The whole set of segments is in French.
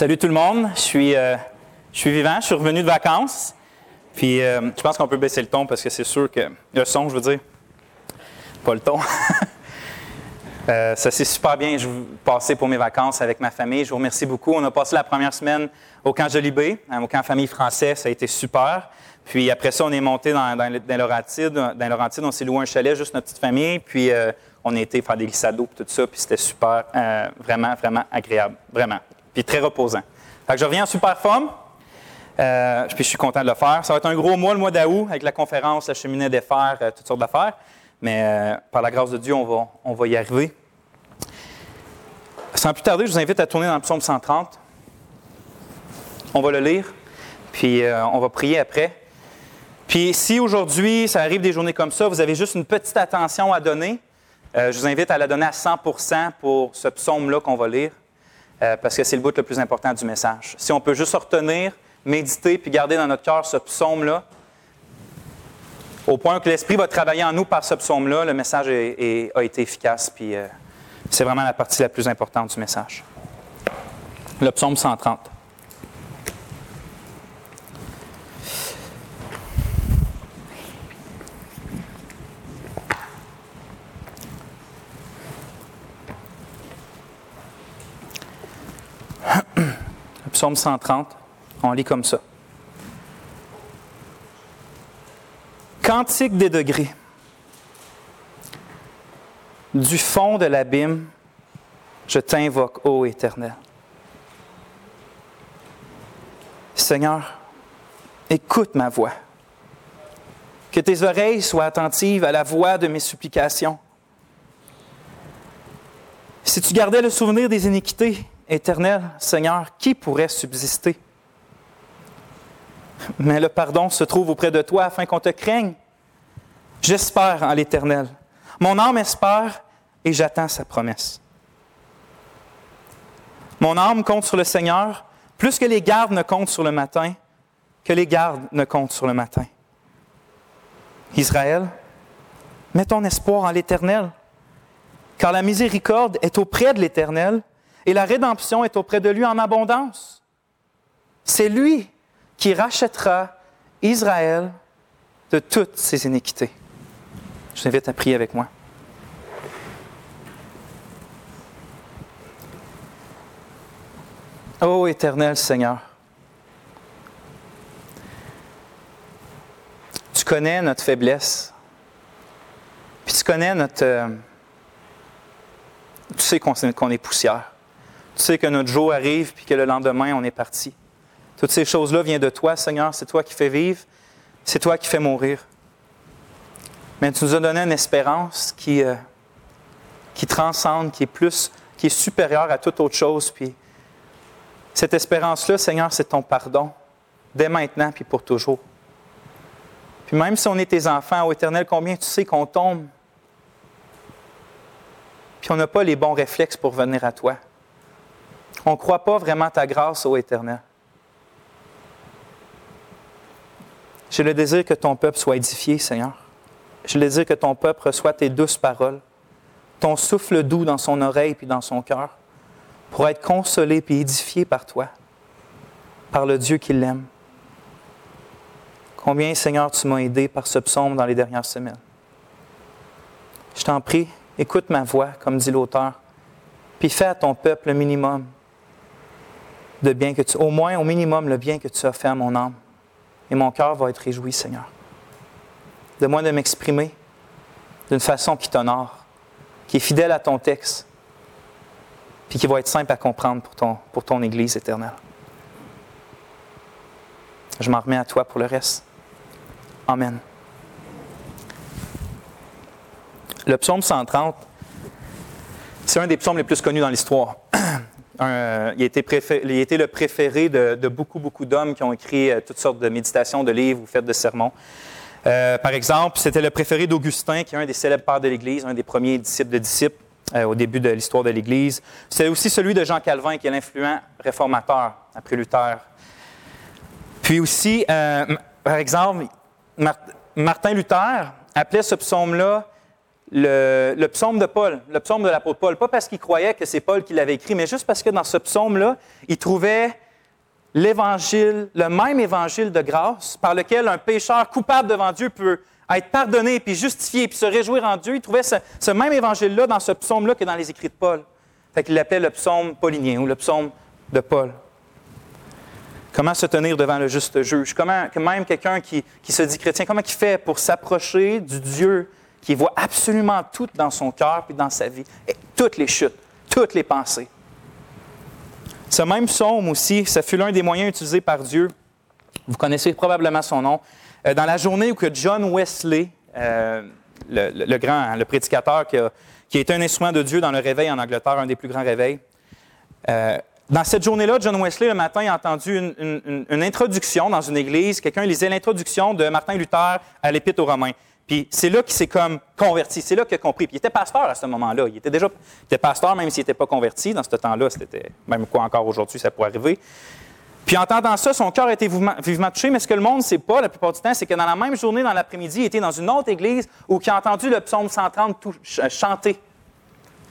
Salut tout le monde, je suis, euh, je suis vivant, je suis revenu de vacances. Puis euh, je pense qu'on peut baisser le ton parce que c'est sûr que le son, je veux dire, pas le ton. Euh, ça s'est super bien je passé pour mes vacances avec ma famille. Je vous remercie beaucoup. On a passé la première semaine au camp Jolibé, au camp famille français. Ça a été super. Puis après ça, on est monté dans, dans. Dans Laurentide, on s'est loué un chalet, juste notre petite famille. Puis on a été faire des glissados et tout ça. Puis c'était super, vraiment, vraiment agréable. Vraiment puis très reposant. Fait que je reviens en super forme, euh, puis je suis content de le faire. Ça va être un gros mois, le mois d'août, avec la conférence, la cheminée des fers, euh, toutes sortes d'affaires. Mais euh, par la grâce de Dieu, on va, on va y arriver. Sans plus tarder, je vous invite à tourner dans le psaume 130. On va le lire, puis on va prier après. Puis si aujourd'hui, ça arrive des journées comme ça, vous avez juste une petite attention à donner, je vous invite à la donner à 100% pour ce psaume-là qu'on va lire. Euh, parce que c'est le bout le plus important du message. Si on peut juste retenir, méditer, puis garder dans notre cœur ce psaume-là, au point que l'Esprit va travailler en nous par ce psaume-là, le message a été efficace, puis euh, c'est vraiment la partie la plus importante du message. Le psaume 130. psaume 130, on lit comme ça. Cantique des degrés. Du fond de l'abîme, je t'invoque, ô Éternel. Seigneur, écoute ma voix. Que tes oreilles soient attentives à la voix de mes supplications. Si tu gardais le souvenir des iniquités, Éternel Seigneur, qui pourrait subsister? Mais le pardon se trouve auprès de toi afin qu'on te craigne. J'espère en l'Éternel. Mon âme espère et j'attends sa promesse. Mon âme compte sur le Seigneur plus que les gardes ne comptent sur le matin, que les gardes ne comptent sur le matin. Israël, mets ton espoir en l'Éternel, car la miséricorde est auprès de l'Éternel et la rédemption est auprès de lui en abondance. C'est lui qui rachètera Israël de toutes ses iniquités. Je vous invite à prier avec moi. Ô éternel Seigneur, tu connais notre faiblesse, puis tu connais notre... Euh, tu sais qu'on est poussière. Tu sais que notre jour arrive puis que le lendemain, on est parti. Toutes ces choses-là viennent de toi, Seigneur. C'est toi qui fais vivre. C'est toi qui fais mourir. Mais tu nous as donné une espérance qui, euh, qui transcende, qui est plus, qui est supérieure à toute autre chose. Puis cette espérance-là, Seigneur, c'est ton pardon, dès maintenant puis pour toujours. Puis même si on est tes enfants, au éternel, combien tu sais qu'on tombe, puis on n'a pas les bons réflexes pour venir à toi. On ne croit pas vraiment ta grâce, ô Éternel. J'ai le désir que ton peuple soit édifié, Seigneur. J'ai le désir que ton peuple reçoive tes douces paroles, ton souffle doux dans son oreille puis dans son cœur, pour être consolé puis édifié par toi, par le Dieu qui l'aime. Combien, Seigneur, tu m'as aidé par ce psaume dans les dernières semaines. Je t'en prie, écoute ma voix, comme dit l'auteur, puis fais à ton peuple le minimum de bien que tu, au moins au minimum le bien que tu as fait à mon âme. Et mon cœur va être réjoui, Seigneur. De moi de m'exprimer d'une façon qui t'honore, qui est fidèle à ton texte, puis qui va être simple à comprendre pour ton, pour ton Église éternelle. Je m'en remets à toi pour le reste. Amen. Le psaume 130, c'est un des psaumes les plus connus dans l'histoire. Il, a le préféré de, beaucoup, beaucoup d'hommes qui ont écrit euh, toutes sortes de méditations, de livres ou fait de sermons. Euh, par exemple, c'était le préféré d'Augustin, qui est un des célèbres pères de l'Église, un des premiers disciples de disciples euh, au début de l'histoire de l'Église. C'est aussi celui de Jean Calvin, qui est l'influent réformateur après Luther. Puis aussi, par exemple, Martin Luther appelait ce psaume-là le, psaume de Paul, le psaume de l'apôtre Paul, pas parce qu'il croyait que c'est Paul qui l'avait écrit, mais juste parce que dans ce psaume-là, il trouvait l'évangile, le même évangile de grâce par lequel un pécheur coupable devant Dieu peut être pardonné, puis justifié, puis se réjouir en Dieu. Il trouvait ce, même évangile-là dans ce psaume-là que dans les écrits de Paul. Fait qu'il l'appelait le psaume paulinien ou le psaume de Paul. Comment se tenir devant le juste juge? Comment, même quelqu'un qui, qui, se dit chrétien, comment il fait pour s'approcher du Dieu qui voit absolument tout dans son cœur et dans sa vie, toutes les chutes, toutes les pensées? Ce même psaume aussi, ça fut l'un des moyens utilisés par Dieu. Vous connaissez probablement son nom. Euh, dans la journée où que John Wesley, euh, le, grand, le prédicateur qui a, qui été un instrument de Dieu dans le réveil en Angleterre, un des plus grands réveils, euh, dans cette journée-là, John Wesley, le matin, a entendu une, introduction dans une église. Quelqu'un lisait l'introduction de Martin Luther à l'Épître aux Romains. Puis c'est là qu'il s'est comme converti. C'est là qu'il a compris. Puis il était pasteur à ce moment-là. Il était déjà était pasteur même s'il n'était pas converti. Dans ce temps-là, c'était même quoi encore aujourd'hui, ça pourrait arriver. Puis en entendant ça, son cœur a été vivement, touché, mais ce que le monde ne sait pas la plupart du temps, c'est que dans la même journée, dans l'après-midi, il était dans une autre église où il a entendu le psaume 130 chanter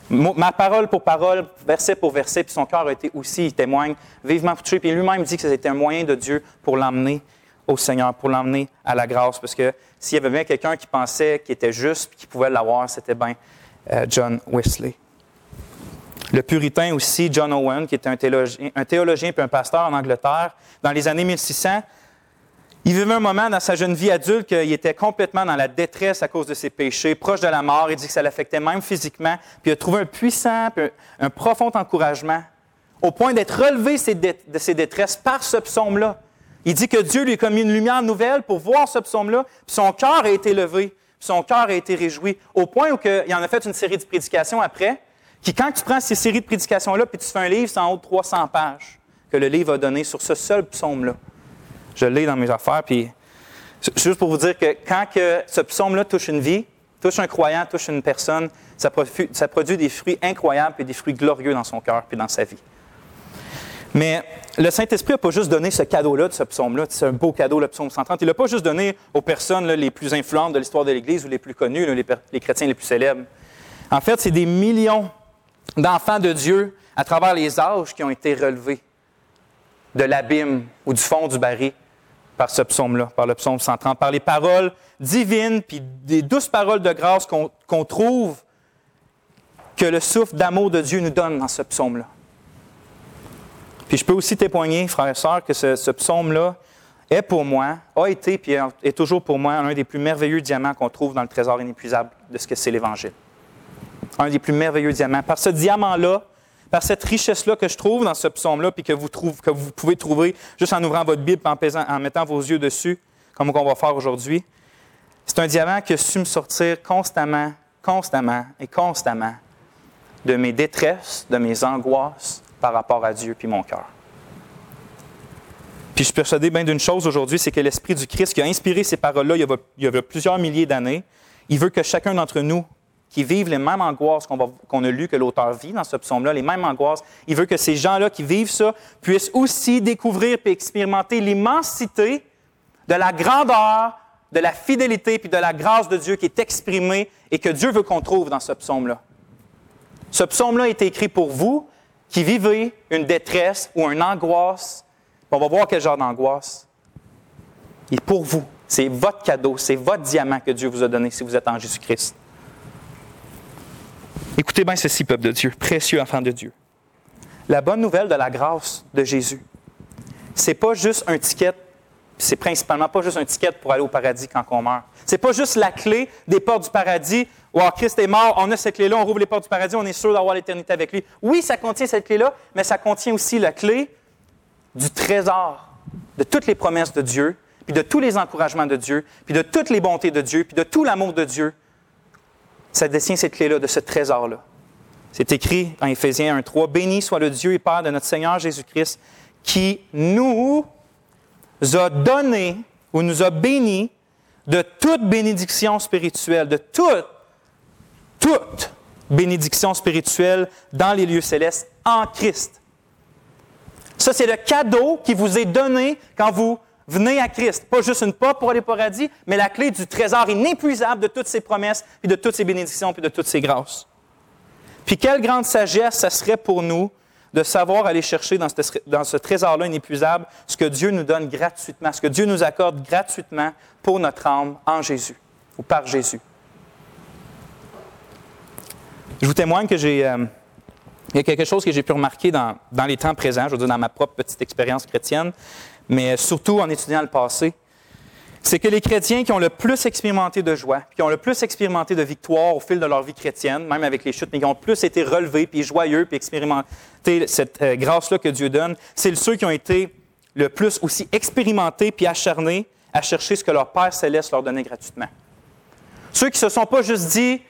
ma parole pour parole, verset pour verset, puis son cœur a été aussi, il témoigne, vivement touché. Puis lui-même dit que c'était un moyen de Dieu pour l'emmener au Seigneur, pour l'emmener à la grâce. Parce que s'il y avait bien quelqu'un qui pensait qu'il était juste, qui pouvait l'avoir, c'était bien euh, John Wesley. Le puritain aussi, John Owen, qui était un théologien, un puis un pasteur en Angleterre, dans les années 1600, il vivait un moment dans sa jeune vie adulte qu'il était complètement dans la détresse à cause de ses péchés, proche de la mort. Il dit que ça l'affectait même physiquement. Puis il a trouvé un puissant, un, profond encouragement, au point d'être relevé de ses détresses par ce psaume-là. Il dit que Dieu lui a commis une lumière nouvelle pour voir ce psaume-là, puis son cœur a été levé, puis son cœur a été réjoui, au point où il en a fait une série de prédications après, qui, quand tu prends ces séries de prédications-là, puis tu fais un livre, c'est en haut de 300 pages que le livre a donné sur ce seul psaume-là. Je l'ai dans mes affaires. Puis, juste pour vous dire que quand que ce psaume-là touche une vie, touche un croyant, touche une personne, ça, produit, des fruits incroyables et des fruits glorieux dans son cœur et dans sa vie. Mais le Saint-Esprit n'a pas juste donné ce cadeau-là de ce psaume-là, c'est un beau cadeau, le psaume 130. Il n'a pas juste donné aux personnes les plus influentes de l'histoire de l'Église ou les plus connues, les, les chrétiens les plus célèbres. En fait, c'est des millions d'enfants de Dieu à travers les âges qui ont été relevés de l'abîme ou du fond du baril par ce psaume-là, par le psaume 130, par les paroles divines, puis des douces paroles de grâce qu'on trouve que le souffle d'amour de Dieu nous donne dans ce psaume-là. Puis je peux aussi témoigner, frères et sœurs, que ce, psaume-là est pour moi, a été puis est toujours pour moi un des plus merveilleux diamants qu'on trouve dans le trésor inépuisable de ce que c'est l'Évangile. Un des plus merveilleux diamants. Par ce diamant-là, par cette richesse-là que je trouve dans ce psaume-là, puis que vous, que vous pouvez trouver juste en ouvrant votre Bible, en, en mettant vos yeux dessus, comme on va faire aujourd'hui. C'est un diamant qui a su me sortir constamment, constamment et constamment de mes détresses, de mes angoisses par rapport à Dieu puis mon cœur. Puis je suis persuadé bien d'une chose aujourd'hui, c'est que l'Esprit du Christ qui a inspiré ces paroles-là il, y a plusieurs milliers d'années, il veut que chacun d'entre nous qui vivent les mêmes angoisses qu'on a lues que l'auteur vit dans ce psaume-là, les mêmes angoisses. Il veut que ces gens-là qui vivent ça puissent aussi découvrir et expérimenter l'immensité de la grandeur, de la fidélité puis de la grâce de Dieu qui est exprimée et que Dieu veut qu'on trouve dans ce psaume-là. Ce psaume-là a été écrit pour vous qui vivez une détresse ou une angoisse. On va voir quel genre d'angoisse. Est pour vous. C'est votre cadeau, c'est votre diamant que Dieu vous a donné si vous êtes en Jésus-Christ. Écoutez bien ceci, peuple de Dieu, précieux enfant de Dieu. La bonne nouvelle de la grâce de Jésus, c'est pas juste un ticket, c'est principalement pas juste un ticket pour aller au paradis quand on meurt. C'est pas juste la clé des portes du paradis. Wow, Christ est mort, on a cette clé-là, on rouvre les portes du paradis, on est sûr d'avoir l'éternité avec lui. Oui, ça contient cette clé-là, mais ça contient aussi la clé du trésor, de toutes les promesses de Dieu, puis de tous les encouragements de Dieu, puis de toutes les bontés de Dieu, puis de tout l'amour de Dieu ça détient cette clé-là, de ce trésor-là. C'est écrit en Éphésiens 1.3, Béni soit le Dieu et Père de notre Seigneur Jésus-Christ, qui nous a donné ou nous a bénis de toute bénédiction spirituelle, de toute, toute bénédiction spirituelle dans les lieux célestes en Christ. Ça, c'est le cadeau qui vous est donné quand vous Venez à Christ. Pas juste une porte pour aller au paradis, mais la clé du trésor inépuisable de toutes ses promesses, puis de toutes ses bénédictions, puis de toutes ses grâces. Puis quelle grande sagesse ça serait pour nous de savoir aller chercher dans ce, trésor-là inépuisable ce que Dieu nous donne gratuitement, ce que Dieu nous accorde gratuitement pour notre âme en Jésus ou par Jésus. Je vous témoigne que j'ai... Euh, il y a quelque chose que j'ai pu remarquer dans, les temps présents, je veux dire dans ma propre petite expérience chrétienne, mais surtout en étudiant le passé, c'est que les chrétiens qui ont le plus expérimenté de joie, qui ont le plus expérimenté de victoire au fil de leur vie chrétienne, même avec les chutes, mais qui ont le plus été relevés, puis joyeux, puis cette euh, grâce-là que Dieu donne, c'est ceux qui ont été le plus aussi expérimentés puis acharnés à chercher ce que leur Père céleste leur donnait gratuitement. Ceux qui ne se sont pas juste dit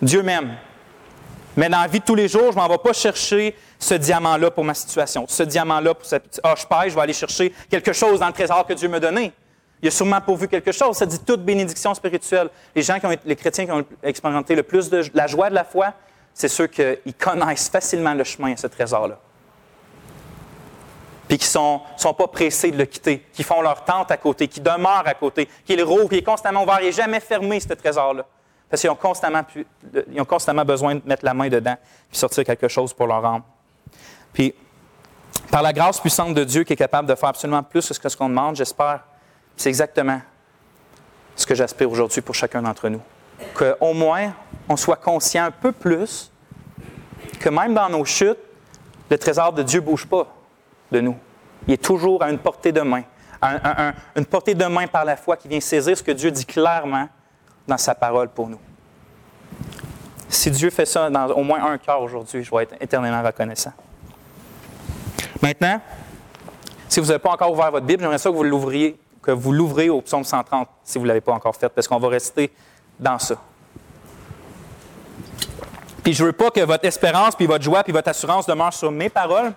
Dieu m'aime, mais dans la vie de tous les jours, je ne m'en vais pas chercher ce diamant-là pour ma situation, ce diamant-là pour cette... Ah, je paye, je vais aller chercher quelque chose dans le trésor que Dieu m'a donné. Il a sûrement pourvu quelque chose. Ça dit toute bénédiction spirituelle. Les gens qui ont, les chrétiens qui ont expérimenté le plus de la joie de la foi, c'est ceux qui connaissent facilement le chemin à ce trésor-là. Puis qui ne sont, pas pressés de le quitter, qui font leur tente à côté, qui demeurent à côté, qui le rouvrent, qui est constamment ouvert, n'est jamais fermé, ce trésor-là. Parce qu'ils ont constamment, ils ont constamment besoin de mettre la main dedans et sortir quelque chose pour leur âme. Puis, par la grâce puissante de Dieu qui est capable de faire absolument plus que ce qu'on demande, j'espère, c'est exactement ce que j'aspire aujourd'hui pour chacun d'entre nous. Qu'au moins, on soit conscient un peu plus que même dans nos chutes, le trésor de Dieu ne bouge pas de nous. Il est toujours à une portée de main, une portée de main par la foi qui vient saisir ce que Dieu dit clairement dans sa parole pour nous. Si Dieu fait ça dans au moins un cœur aujourd'hui, je vais être éternellement reconnaissant. Maintenant, si vous n'avez pas encore ouvert votre Bible, j'aimerais ça que vous l'ouvriez, que vous l'ouvriez au psaume 130 si vous ne l'avez pas encore fait, parce qu'on va rester dans ça. Puis je ne veux pas que votre espérance, puis votre joie, puis votre assurance demeurent sur mes paroles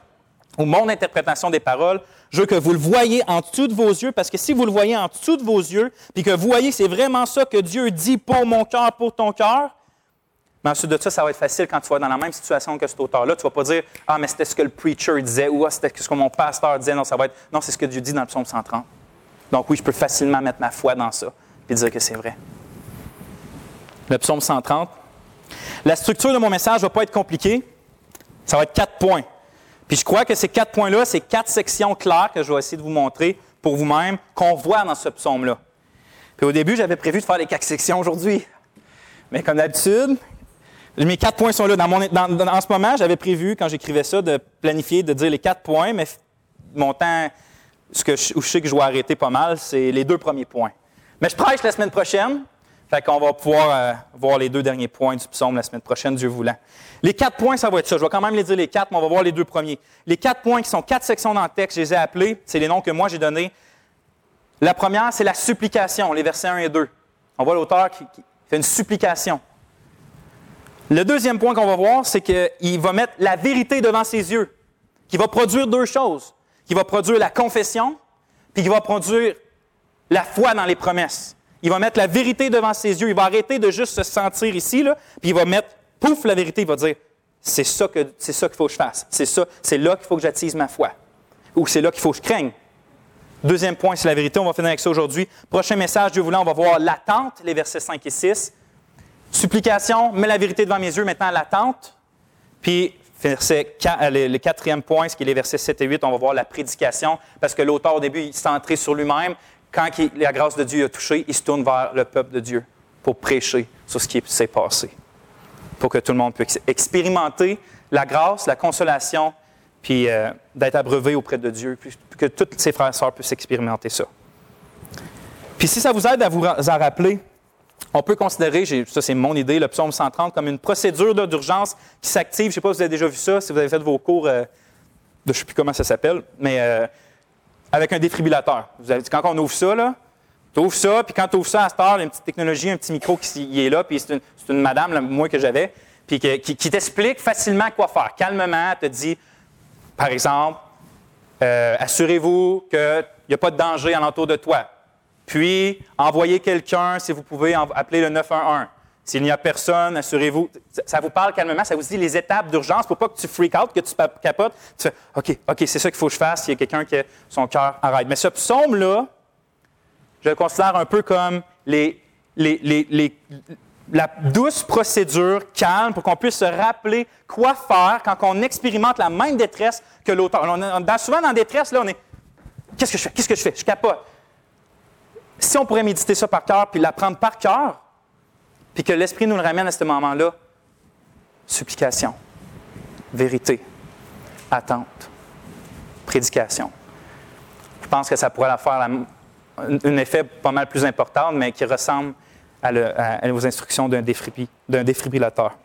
ou mon interprétation des paroles. Je veux que vous le voyez en dessous de vos yeux, parce que si vous le voyez en dessous de vos yeux, puis que vous voyez c'est vraiment ça que Dieu dit pour mon cœur, pour ton cœur, mais ensuite de ça, ça va être facile quand tu vas dans la même situation que cet auteur-là. Tu ne vas pas dire Ah, mais c'était ce que le preacher disait ou Ah, c'était ce que mon pasteur disait. Non, ça va être Non, c'est ce que Dieu dit dans le psaume 130. Donc, oui, je peux facilement mettre ma foi dans ça et dire que c'est vrai. Le psaume 130. La structure de mon message ne va pas être compliquée. Ça va être quatre points. Puis je crois que ces quatre points-là, c'est quatre sections claires que je vais essayer de vous montrer pour vous-même, qu'on voit dans ce psaume-là. Puis au début, j'avais prévu de faire les quatre sections aujourd'hui. Mais comme d'habitude, mes quatre points sont là. Dans mon, en ce moment, j'avais prévu, quand j'écrivais ça, de planifier, de dire les quatre points, mais mon temps, ce que je, où je sais que je vais arrêter pas mal, c'est les deux premiers points. Mais je prêche la semaine prochaine, fait qu'on va pouvoir euh, voir les deux derniers points du psaume la semaine prochaine, Dieu voulant. Les quatre points, ça va être ça. Je vais quand même les dire les quatre, mais on va voir les deux premiers. Les quatre points qui sont quatre sections dans le texte, je les ai appelés, c'est les noms que moi j'ai donnés. La première, c'est la supplication, les versets 1 et 2. On voit l'auteur qui fait une supplication. Le deuxième point qu'on va voir, c'est qu'il va mettre la vérité devant ses yeux, qui va produire deux choses. Qui va produire la confession, puis qui va produire la foi dans les promesses. Il va mettre la vérité devant ses yeux. Il va arrêter de juste se sentir ici, puis il va mettre, pouf, la vérité. Il va dire, c'est ça que c'est qu'il faut que je fasse. C'est ça, c'est là qu'il faut que j'attise ma foi. Ou c'est là qu'il faut que je craigne. Deuxième point, c'est la vérité. On va finir avec ça aujourd'hui. Prochain message, Dieu voulant, on va voir l'attente, les versets 5 et 6. Supplication, mets la vérité devant mes yeux, maintenant l'attente. Puis, euh, le, quatrième point, ce qui est les versets 7 et 8, on va voir la prédication, parce que l'auteur, au début, il centré sur lui-même. Quand la grâce de Dieu a touché, il se tourne vers le peuple de Dieu pour prêcher sur ce qui s'est passé, pour que tout le monde puisse expérimenter la grâce, la consolation, puis euh, d'être abreuvé auprès de Dieu, puis que tous ses frères et sœurs puissent expérimenter ça. Puis si ça vous aide à vous en rappeler, on peut considérer, ça c'est mon idée, le psaume 130 comme une procédure d'urgence qui s'active. Je ne sais pas si vous avez déjà vu ça, si vous avez fait vos cours, euh, de, je ne sais plus comment ça s'appelle, mais euh, avec un défibrillateur. Vous avez, quand on ouvre ça, là, tu ouvres ça, puis quand tu ouvres ça à cette heure, il y a une petite technologie, un petit micro qui est là, puis c'est une, madame, moi que j'avais, puis qui, t'explique facilement quoi faire. Calmement, te dit, par exemple, euh, assurez-vous qu'il n'y a pas de danger alentour de toi. Puis, envoyez quelqu'un, si vous pouvez, appeler le 911. S'il n'y a personne, assurez-vous. Ça vous parle calmement, ça vous dit les étapes d'urgence pour pas que tu freak out, que tu capotes. Tu fais OK, OK, c'est ça qu'il faut que je fasse. Il y a quelqu'un qui a son cœur arrête. Mais ce psaume-là, je le considère un peu comme les, la douce procédure calme pour qu'on puisse se rappeler quoi faire quand on expérimente la même détresse que l'auteur. On souvent dans la détresse, là, on est Qu'est-ce que je fais? Qu'est-ce que je fais? Je capote. Si on pourrait méditer ça par cœur, puis l'apprendre par cœur, puis que l'Esprit nous le ramène à ce moment-là, supplication, vérité, attente, prédication. Je pense que ça pourrait la faire un effet pas mal plus important, mais qui ressemble à, aux instructions d'un défibrillateur.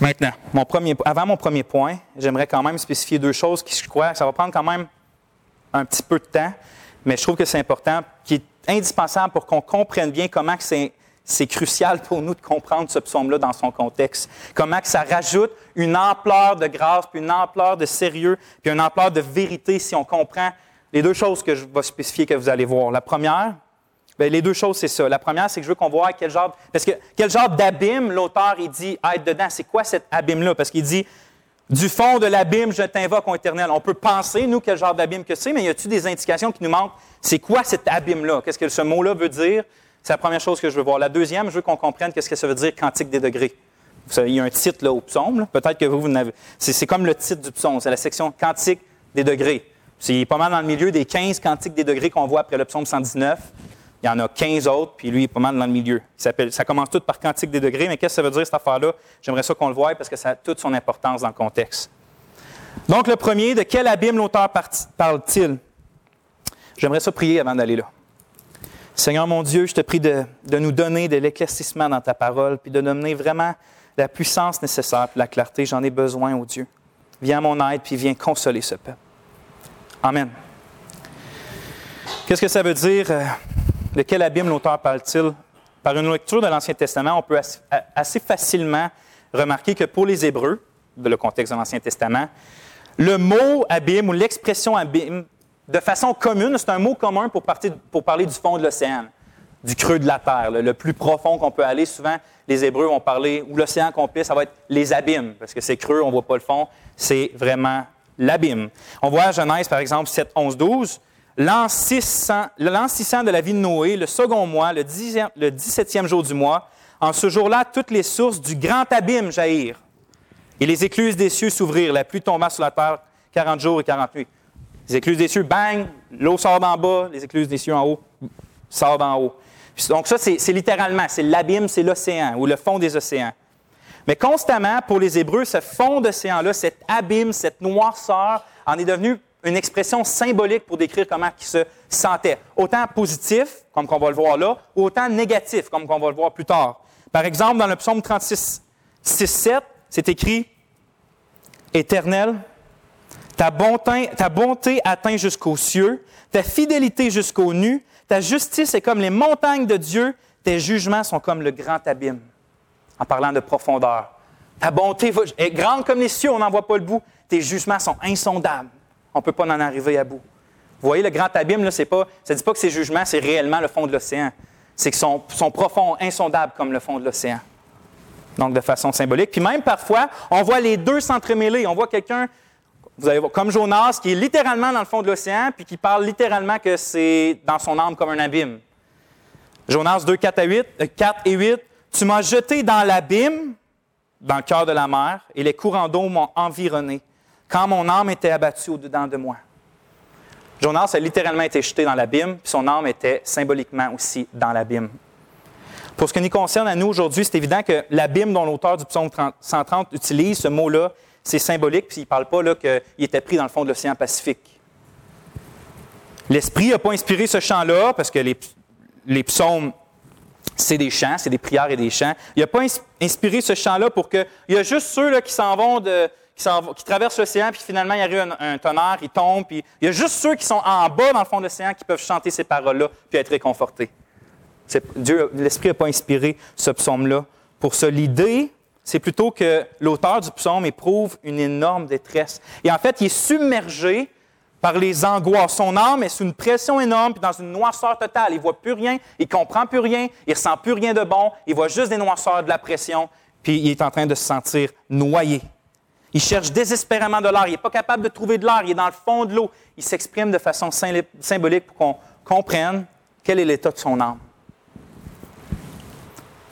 Maintenant, avant mon premier point, j'aimerais quand même spécifier deux choses qui, je crois, ça va prendre quand même un petit peu de temps, mais je trouve que c'est important, qui indispensable pour qu'on comprenne bien comment c'est, c'est crucial pour nous de comprendre ce psaume-là dans son contexte. Comment que ça rajoute une ampleur de grâce, puis une ampleur de sérieux, puis une ampleur de vérité si on comprend les deux choses que je vais spécifier que vous allez voir. La première, Bien, les deux choses, c'est ça. La première, c'est que je veux qu'on voit quel genre, parce que quel genre d'abîme l'auteur il dit être dedans. C'est quoi cet abîme-là? Parce qu'il dit du fond de l'abîme, je t'invoque, en éternel. On peut penser, nous, quel genre d'abîme que c'est, mais y a-t-il des indications qui nous montrent c'est quoi cet abîme-là? Qu'est-ce que ce mot-là veut dire? C'est la première chose que je veux voir. La deuxième, je veux qu'on comprenne qu'est-ce que ça veut dire quantique des degrés. Il y a un titre là au psaume. Peut-être que vous, vous n'avez. C'est comme le titre du psaume. C'est la section quantique des degrés. C'est pas mal dans le milieu des 15 quantiques des degrés qu'on voit après le psaume 119. Il y en a 15 autres, puis lui, il est pas mal dans le milieu. ça commence tout par quantique des degrés, mais qu'est-ce que ça veut dire cette affaire-là? J'aimerais ça qu'on le voie parce que ça a toute son importance dans le contexte. Donc, le premier, de quel abîme l'auteur parle-t-il? J'aimerais ça prier avant d'aller là. Seigneur mon Dieu, je te prie de, nous donner de l'éclaircissement dans ta parole, puis de nous donner vraiment la puissance nécessaire, puis la clarté. J'en ai besoin, oh Dieu. Viens à mon aide, puis viens consoler ce peuple. Amen. Qu'est-ce que ça veut dire? De quel abîme l'auteur parle-t-il? Par une lecture de l'Ancien Testament, on peut assez facilement remarquer que pour les Hébreux, dans le contexte de l'Ancien Testament, le mot abîme ou l'expression abîme, de façon commune, c'est un mot commun pour, parler du fond de l'océan, du creux de la terre, le, plus profond qu'on peut aller. Souvent, les Hébreux vont parler, ou l'océan complet, ça va être les abîmes, parce que c'est creux, on ne voit pas le fond, c'est vraiment l'abîme. On voit à Genèse, par exemple, 7, 11, 12, l'an 600, de la vie de Noé, le second mois, le, 17e jour du mois, en ce jour-là, toutes les sources du grand abîme jaillirent. Et les écluses des cieux s'ouvrirent. La pluie tomba sur la terre 40 jours et 40 nuits. Les écluses des cieux, bang, l'eau sort d'en bas, les écluses des cieux en haut, sort d'en haut. Donc ça, c'est littéralement, c'est l'abîme, c'est l'océan ou le fond des océans. Mais constamment, pour les Hébreux, ce fond d'océan-là, cet abîme, cette noirceur, en est devenu une expression symbolique pour décrire comment il se sentait. Autant positif, comme qu'on va le voir là, ou autant négatif, comme qu'on va le voir plus tard. Par exemple, dans le psaume 36, 6, 7, c'est écrit Éternel, ta bonté, ta bonté atteint jusqu'aux cieux, ta fidélité jusqu'aux nues, ta justice est comme les montagnes de Dieu, tes jugements sont comme le grand abîme. En parlant de profondeur. Ta bonté est grande comme les cieux, on n'en voit pas le bout. Tes jugements sont insondables on ne peut pas en arriver à bout. Vous voyez, le grand abîme, c'est pas, ça ne dit pas que ces jugements, c'est réellement le fond de l'océan. C'est qu'ils sont, profonds, insondables comme le fond de l'océan. Donc, de façon symbolique. Puis même parfois, on voit les deux s'entremêler. On voit quelqu'un, vous allez voir, comme Jonas, qui est littéralement dans le fond de l'océan, puis qui parle littéralement que c'est dans son âme comme un abîme. Jonas 2, 4 à 8, 4 et 8. Tu m'as jeté dans l'abîme, dans le cœur de la mer, et les courants d'eau m'ont environné quand mon âme était abattue au-dedans de moi. Jonas a littéralement été jeté dans l'abîme, puis son âme était symboliquement aussi dans l'abîme. Pour ce qui nous concerne à nous aujourd'hui, c'est évident que l'abîme dont l'auteur du psaume 130 utilise ce mot-là, c'est symbolique, puis il ne parle pas qu'il était pris dans le fond de l'océan Pacifique. L'Esprit n'a pas inspiré ce chant-là, parce que les, psaumes, c'est des chants, c'est des prières et des chants. Il n'a pas inspiré ce chant-là pour que. Il y a juste ceux là, qui s'en vont de, qui, traversent l'océan, puis finalement, il arrive un, un tonnerre, ils tombent, puis il y a juste ceux qui sont en bas dans le fond de l'océan qui peuvent chanter ces paroles-là, puis être réconfortés. Dieu, l'Esprit n'a pas inspiré ce psaume-là pour ça. L'idée, c'est plutôt que l'auteur du psaume éprouve une énorme détresse. Et en fait, il est submergé par les angoisses. Son âme est sous une pression énorme, puis dans une noirceur totale. Il voit plus rien, il comprend plus rien, il ressent plus rien de bon, il voit juste des noirceurs, de la pression, puis il est en train de se sentir noyé. Il cherche désespérément de l'air, il n'est pas capable de trouver de l'air, il est dans le fond de l'eau. Il s'exprime de façon symbolique pour qu'on comprenne quel est l'état de son âme.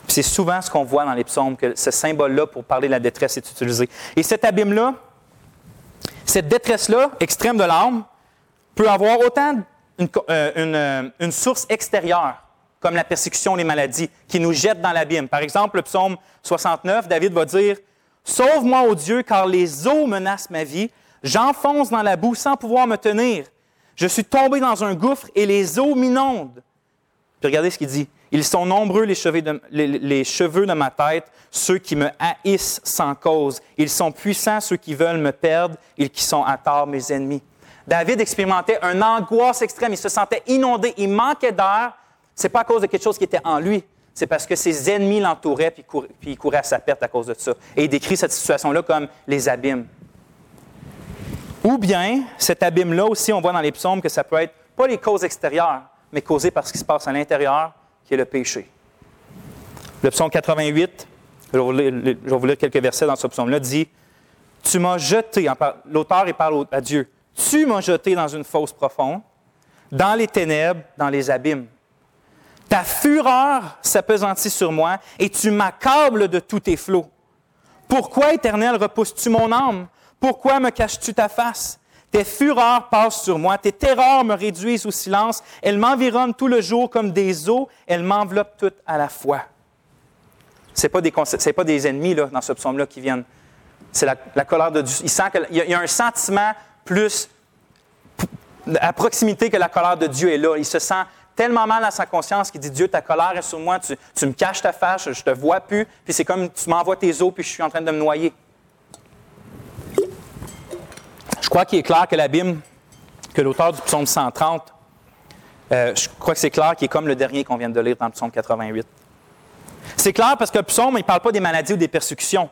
C'est souvent ce qu'on voit dans les psaumes, que ce symbole-là pour parler de la détresse est utilisé. Et cet abîme-là, cette détresse-là, extrême de l'âme, peut avoir autant une, euh, euh, source extérieure, comme la persécution, les maladies, qui nous jettent dans l'abîme. Par exemple, le psaume 69, David va dire Sauve-moi, ô Dieu, car les eaux menacent ma vie. J'enfonce dans la boue sans pouvoir me tenir. Je suis tombé dans un gouffre et les eaux m'inondent. Puis regardez ce qu'il dit. Ils sont nombreux les cheveux, de, ma tête, ceux qui me haïssent sans cause. Ils sont puissants ceux qui veulent me perdre, ils qui sont à tort mes ennemis. David expérimentait une angoisse extrême, il se sentait inondé, il manquait d'air. C'est pas à cause de quelque chose qui était en lui, c'est parce que ses ennemis l'entouraient puis, il courait à sa perte à cause de ça. Et il décrit cette situation-là comme les abîmes. Ou bien, cet abîme-là aussi, on voit dans les psaumes que ça peut être pas les causes extérieures, mais causé par ce qui se passe à l'intérieur, qui est le péché. Le psaume 88, je vais vous lire, quelques versets dans ce psaume-là, dit Tu m'as jeté, l'auteur il parle à Dieu, tu m'as jeté dans une fosse profonde, dans les ténèbres, dans les abîmes. Ta fureur s'apesantit sur moi et tu m'accables de tous tes flots. Pourquoi, Éternel, repousses-tu mon âme? Pourquoi me caches-tu ta face? Tes fureurs passent sur moi, tes terreurs me réduisent au silence, elles m'environnent tout le jour comme des eaux, elles m'enveloppent toutes à la fois. Ce pas, des, pas des ennemis là, dans ce psaume-là qui viennent. C'est la, colère de Dieu. Il sent qu'il y, a un sentiment plus à proximité que la colère de Dieu est là. Il se sent tellement mal à sa conscience qu'il dit Dieu, ta colère est sur moi, tu, me caches ta face, je ne te vois plus, puis c'est comme tu m'envoies tes eaux, puis je suis en train de me noyer. Je crois qu'il est clair que l'abîme, que l'auteur du psaume 130, euh, je crois que c'est clair qu'il est comme le dernier qu'on vient de lire dans le psaume 88. C'est clair parce que le psaume, il ne parle pas des maladies ou des persécutions.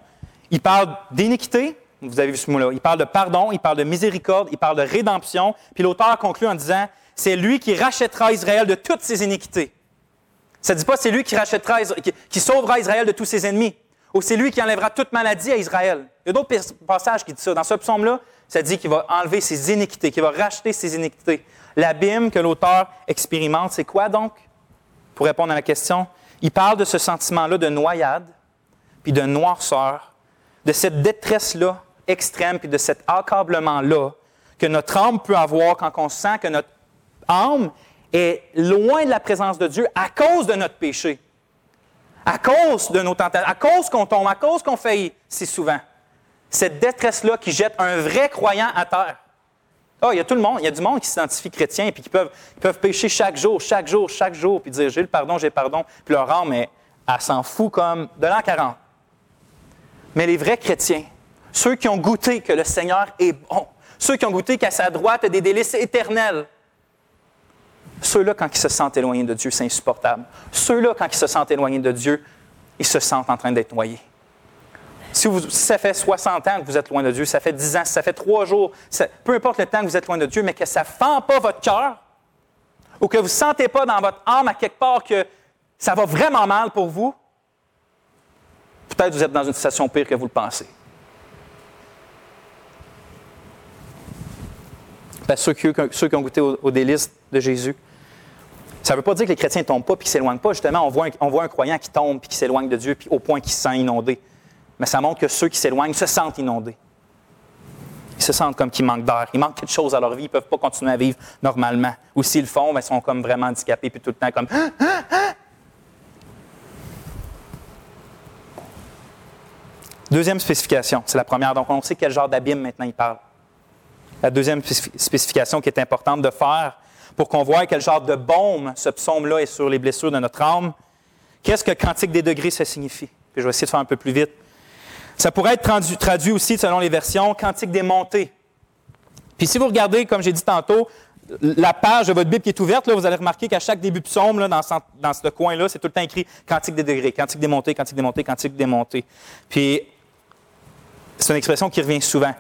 Il parle d'iniquité, vous avez vu ce mot-là. Il parle de pardon, il parle de miséricorde, il parle de rédemption. Puis l'auteur conclut en disant C'est lui qui rachètera Israël de toutes ses iniquités. Ça ne dit pas c'est lui qui rachètera, qui, sauvera Israël de tous ses ennemis. Ou c'est lui qui enlèvera toute maladie à Israël. Il y a d'autres passages qui disent ça. Dans ce psaume-là, ça dit qu'il va enlever ses iniquités, qu'il va racheter ses iniquités. L'abîme que l'auteur expérimente, c'est quoi donc? Pour répondre à la question, il parle de ce sentiment-là de noyade, puis de noirceur, de cette détresse-là extrême, puis de cet accablement-là que notre âme peut avoir quand on sent que notre âme est loin de la présence de Dieu à cause de notre péché, à cause de nos tentations, à cause qu'on tombe, à cause qu'on faillit si souvent cette détresse-là qui jette un vrai croyant à terre. Ah, il y a tout le monde, il y a du monde qui s'identifie chrétien et qui peuvent, pécher chaque jour, chaque jour, chaque jour, puis dire j'ai le pardon, j'ai le pardon, puis leur âme, elle, s'en fout comme de l'an 40. Mais les vrais chrétiens, ceux qui ont goûté que le Seigneur est bon, ceux qui ont goûté qu'à sa droite a des délices éternelles, ceux-là, quand ils se sentent éloignés de Dieu, c'est insupportable. Ceux-là, quand ils se sentent éloignés de Dieu, ils se sentent en train d'être noyés. Si, ça fait 60 ans que vous êtes loin de Dieu, ça fait 10 ans, ça fait 3 jours, peu importe le temps que vous êtes loin de Dieu, mais que ça ne fend pas votre cœur, ou que vous ne sentez pas dans votre âme à quelque part que ça va vraiment mal pour vous, peut-être vous êtes dans une situation pire que vous le pensez. Ben, ceux, qui, ont goûté aux, délices de Jésus, ça ne veut pas dire que les chrétiens ne tombent pas et qu'ils ne s'éloignent pas. Justement, on voit, un, croyant qui tombe et qui s'éloigne de Dieu puis au point qu'il se sent inondé mais ça montre que ceux qui s'éloignent se sentent inondés. Ils se sentent comme qu'ils manquent d'air. Il manque quelque chose à leur vie. Ils ne peuvent pas continuer à vivre normalement. Ou s'ils le font, ben, ils sont comme vraiment handicapés, puis tout le temps comme Deuxième spécification, c'est la première. Donc, on sait quel genre d'abîme maintenant il parle. La deuxième spécification qui est importante de faire pour qu'on voit quel genre de baume ce psaume-là est sur les blessures de notre âme. Qu'est-ce que cantique des degrés, ça signifie? Puis je vais essayer de faire un peu plus vite. Ça pourrait être traduit, aussi, selon les versions, cantique des montées. Puis si vous regardez, comme j'ai dit tantôt, la page de votre Bible qui est ouverte, là, vous allez remarquer qu'à chaque début psaume, là, dans, ce, dans ce coin-là, c'est tout le temps écrit cantique des degrés, cantique des montées, cantique des montées, cantique des montées. Puis c'est une expression qui revient souvent.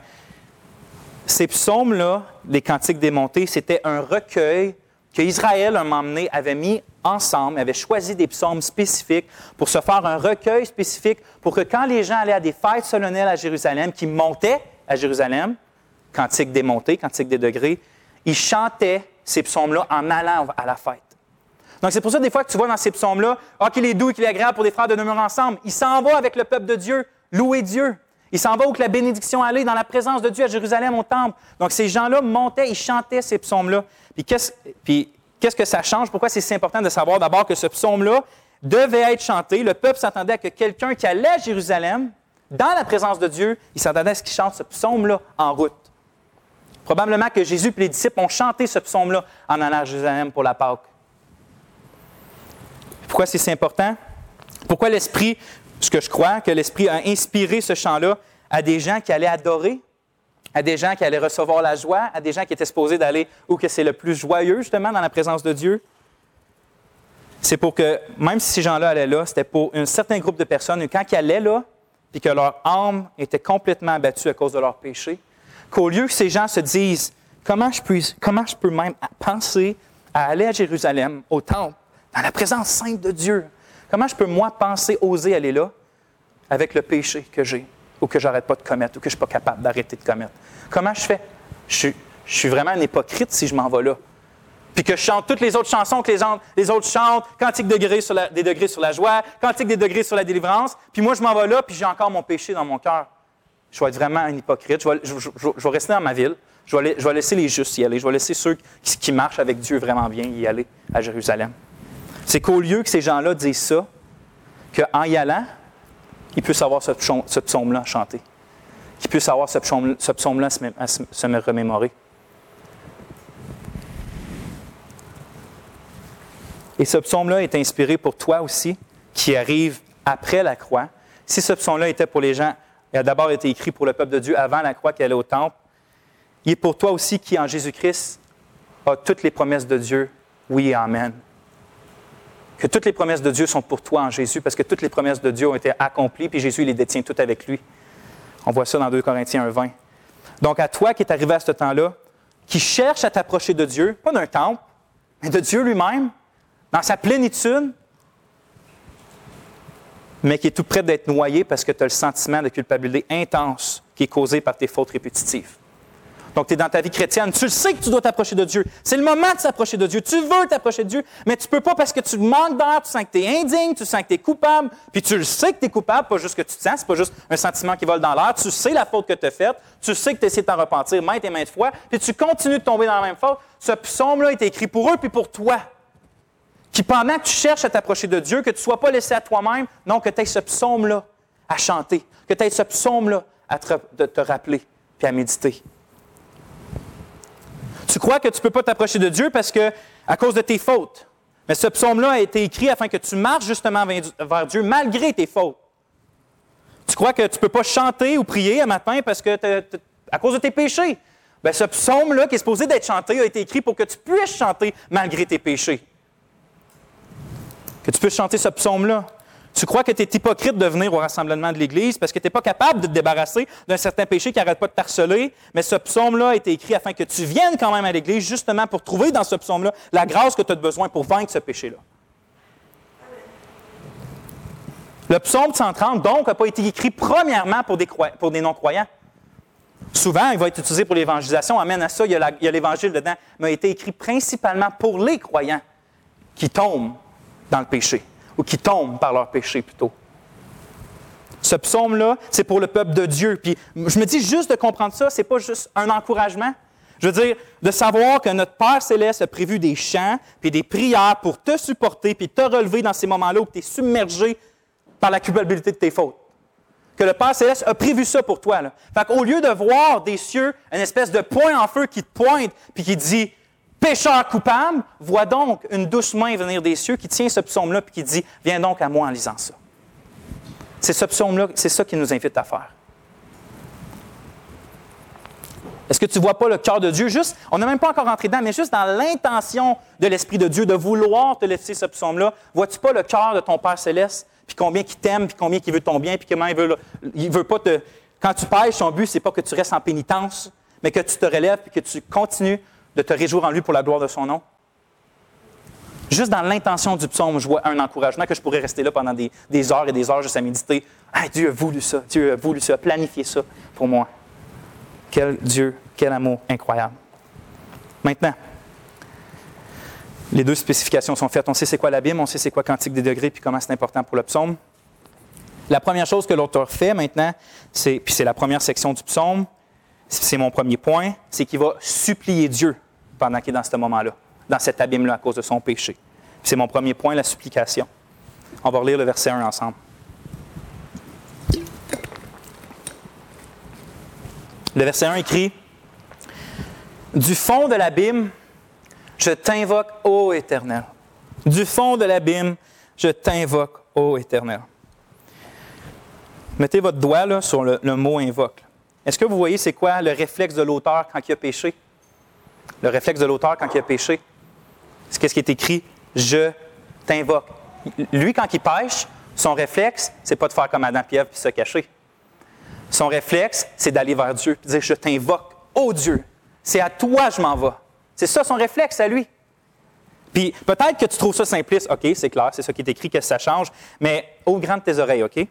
Ces psaumes-là les cantiques démontés, c'était un recueil que Israël, un moment donné, avait mis ensemble, avait choisi des psaumes spécifiques pour se faire un recueil spécifique pour que quand les gens allaient à des fêtes solennelles à Jérusalem, qui montaient à Jérusalem, cantiques démontés, cantiques des degrés, ils chantaient ces psaumes-là en allant à la fête. Donc, c'est pour ça, des fois, que tu vois dans ces psaumes-là, ah, qu'il est doux et qu'il est agréable pour des frères de demeurer ensemble. Il s'en va avec le peuple de Dieu, louer Dieu. Il s'en va où que la bénédiction allait, dans la présence de Dieu à Jérusalem, au temple. Donc, ces gens-là montaient, ils chantaient ces psaumes-là. Puis, qu'est-ce, que ça change? Pourquoi c'est si important de savoir d'abord que ce psaume-là devait être chanté? Le peuple s'attendait à que quelqu'un qui allait à Jérusalem, dans la présence de Dieu, il s'attendait à ce qu'il chante ce psaume-là en route. Probablement que Jésus et les disciples ont chanté ce psaume-là en allant à Jérusalem pour la Pâque. Pourquoi c'est si important? Pourquoi l'Esprit ce que je crois, que l'Esprit a inspiré ce chant-là à des gens qui allaient adorer, à des gens qui allaient recevoir la joie, à des gens qui étaient supposés d'aller où que c'est le plus joyeux, justement, dans la présence de Dieu. C'est pour que, même si ces gens-là allaient là, c'était pour un certain groupe de personnes, quand ils allaient là, puis que leur âme était complètement abattue à cause de leur péché, qu'au lieu que ces gens se disent comment je, peux, comment je peux même penser à aller à Jérusalem, au temple, dans la présence sainte de Dieu, Comment je peux, moi, penser, oser aller là avec le péché que j'ai ou que j'arrête pas de commettre ou que je ne suis pas capable d'arrêter de commettre? Comment je fais? Je, suis vraiment un hypocrite si je m'en vais là. Puis que je chante toutes les autres chansons que les, autres chantent, cantique des degrés sur la joie, cantique des degrés sur la délivrance, puis moi je m'en vais là, puis j'ai encore mon péché dans mon cœur. Je vais être vraiment un hypocrite. Je vais, rester dans ma ville. Je vais, laisser les justes y aller. Je vais laisser ceux qui marchent avec Dieu vraiment bien y aller à Jérusalem c'est qu'au lieu que ces gens-là disent ça, qu'en y allant, ils puissent avoir ce, psaume-là à chanter, qu'ils puissent avoir ce psaume-là à se, remémorer. Et ce psaume-là est inspiré pour toi aussi, qui arrive après la croix. Si ce psaume-là était pour les gens, il a d'abord été écrit pour le peuple de Dieu avant la croix qui allait au temple, il est pour toi aussi qui, en Jésus-Christ, a toutes les promesses de Dieu. Oui Amen que toutes les promesses de Dieu sont pour toi en Jésus, parce que toutes les promesses de Dieu ont été accomplies, puis Jésus les détient toutes avec lui. On voit ça dans 2 Corinthiens 1, 20. Donc, à toi qui es arrivé à ce temps-là, qui cherche à t'approcher de Dieu, pas d'un temple, mais de Dieu lui-même, dans sa plénitude, mais qui est tout près d'être noyé parce que tu as le sentiment de culpabilité intense qui est causé par tes fautes répétitives. Donc, tu es dans ta vie chrétienne. Tu sais que tu dois t'approcher de Dieu. C'est le moment de s'approcher de Dieu. Tu veux t'approcher de Dieu, mais tu ne peux pas parce que tu manques d'air, tu sens que tu es indigne, tu sens que tu es coupable, puis tu le sais que tu es coupable, pas juste que tu te sens, c'est pas juste un sentiment qui vole dans l'air. Tu sais la faute que tu as faite, tu sais que tu essaies de t'en repentir maintes et maintes fois, puis tu continues de tomber dans la même faute. Ce psaume-là est écrit pour eux puis pour toi. Qui pendant que tu cherches à t'approcher de Dieu, que tu ne sois pas laissé à toi-même, non, que tu aies ce psaume-là à chanter, que tu aies ce psaume-là à te, te rappeler puis à méditer. Tu crois que tu ne peux pas t'approcher de Dieu parce que, à cause de tes fautes. Mais ce psaume-là a été écrit afin que tu marches justement vers Dieu malgré tes fautes. Tu crois que tu ne peux pas chanter ou prier un matin parce que à cause de tes péchés? Bien, ce psaume-là, qui est supposé d'être chanté, a été écrit pour que tu puisses chanter malgré tes péchés. Que tu puisses chanter ce psaume-là. Tu crois que tu es hypocrite de venir au rassemblement de l'Église parce que tu n'es pas capable de te débarrasser d'un certain péché qui n'arrête pas de t'harceler, mais ce psaume-là a été écrit afin que tu viennes quand même à l'Église justement pour trouver dans ce psaume-là la grâce que tu as besoin pour vaincre ce péché-là. Le psaume 130, donc, n'a pas été écrit premièrement pour des, pour des non-croyants. Souvent, il va être utilisé pour l'évangélisation. Amène à ça, il y a l'Évangile dedans, mais a été écrit principalement pour les croyants qui tombent dans le péché ou qui tombent par leur péché plutôt. Ce psaume-là, c'est pour le peuple de Dieu. Puis je me dis juste de comprendre ça, c'est pas juste un encouragement. Je veux dire, de savoir que notre Père céleste a prévu des chants puis des prières pour te supporter puis te relever dans ces moments-là où tu es submergé par la culpabilité de tes fautes. Que le Père céleste a prévu ça pour toi. Là. Fait qu'au lieu de voir des cieux une espèce de point en feu qui te pointe puis qui dit pécheur coupable, vois donc une douce main venir des cieux qui tient ce psaume-là et qui dit Viens donc à moi en lisant ça. C'est ce psaume-là, c'est ça qui nous invite à faire. Est-ce que tu ne vois pas le cœur de Dieu? Juste, on n'a même pas encore entré dedans, mais juste dans l'intention de l'Esprit de Dieu de vouloir te laisser ce psaume-là, vois-tu pas le cœur de ton Père céleste, puis combien il t'aime, puis combien il veut ton bien, puis comment il veut, il veut pas te. Quand tu pêches, son but, c'est pas que tu restes en pénitence, mais que tu te relèves et que tu continues de te réjouir en lui pour la gloire de son nom? Juste dans l'intention du psaume, je vois un encouragement que je pourrais rester là pendant des, heures et des heures juste à méditer. Dieu a voulu ça, Dieu a voulu ça, a planifié ça pour moi. Quel Dieu, quel amour incroyable. Maintenant, les deux spécifications sont faites. On sait c'est quoi l'abîme, on sait c'est quoi Cantique des degrés, puis comment c'est important pour le psaume. La première chose que l'auteur fait maintenant, c'est, puis c'est la première section du psaume, c'est mon premier point, c'est qu'il va supplier Dieu pendant qu'il est dans ce moment-là, dans cet abîme-là à cause de son péché. C'est mon premier point, la supplication. On va relire le verset 1 ensemble. Le verset 1 écrit Du fond de l'abîme, je t'invoque, ô Éternel. Du fond de l'abîme, je t'invoque, ô Éternel. Mettez votre doigt sur le, mot invoque. Est-ce que vous voyez c'est quoi le réflexe de l'auteur quand il a péché? Le réflexe de l'auteur quand il a péché? C'est qu'est-ce qui est écrit? Je t'invoque. Lui, quand il pêche, son réflexe, c'est pas de faire comme Adam Pierre puis se cacher. Son réflexe, c'est d'aller vers Dieu et dire Je t'invoque, ô Dieu, c'est à toi je m'en vais. C'est ça son réflexe à lui. Puis peut-être que tu trouves ça simpliste, OK, c'est clair, c'est ça qui est écrit, que ça change, mais au grand de tes oreilles, OK?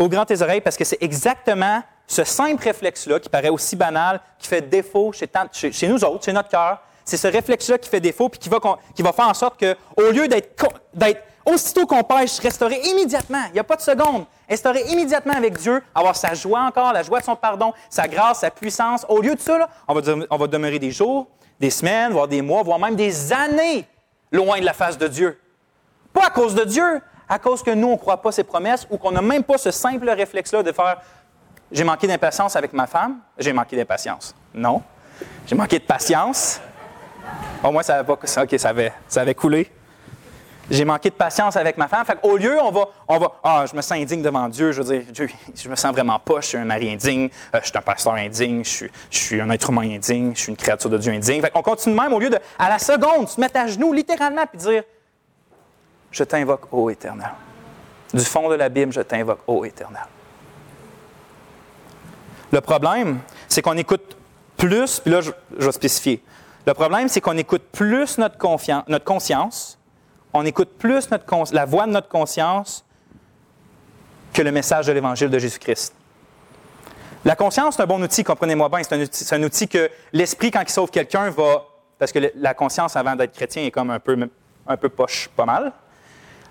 Au grand de tes oreilles, parce que c'est exactement ce simple réflexe-là, qui paraît aussi banal, qui fait défaut chez, nous autres, chez notre cœur. C'est ce réflexe-là qui fait défaut, puis qui va, qui va faire en sorte qu'au lieu d'être, d'être aussitôt qu'on pêche, restaurer immédiatement, il n'y a pas de seconde, restaurer immédiatement avec Dieu, avoir sa joie encore, la joie de son pardon, sa grâce, sa puissance. Au lieu de ça, on, va, on va demeurer des jours, des semaines, voire des mois, voire même des années loin de la face de Dieu. Pas à cause de Dieu, à cause que nous, on ne croit pas ses promesses ou qu'on n'a même pas ce simple réflexe-là de faire j'ai manqué d'impatience avec ma femme, j'ai manqué d'impatience. Non. J'ai manqué de patience. Au moins, ça avait, pas, ça avait, ça avait coulé. J'ai manqué de patience avec ma femme. Fait au lieu, on va, on va, ah, je me sens indigne devant Dieu. Je veux dire, Dieu, je me sens vraiment pas. Je suis un mari indigne. Euh, je suis un pasteur indigne. Je suis, je suis, un être humain indigne. Je suis une créature de Dieu indigne. Fait on continue même au lieu de, à la seconde, se mettre à genoux littéralement puis dire, je t'invoque, ô Éternel. Du fond de l'abîme, je t'invoque, ô Éternel. Le problème, c'est qu'on écoute plus, puis là, je, vais spécifier. Le problème, c'est qu'on écoute plus notre, conscience on écoute plus la voix de notre conscience que le message de l'Évangile de Jésus-Christ. La conscience, c'est un bon outil, comprenez-moi bien. C'est un, outil, que l'esprit, quand il sauve quelqu'un, va. Parce que la conscience, avant d'être chrétien, est comme un peu, un peu poche, pas mal.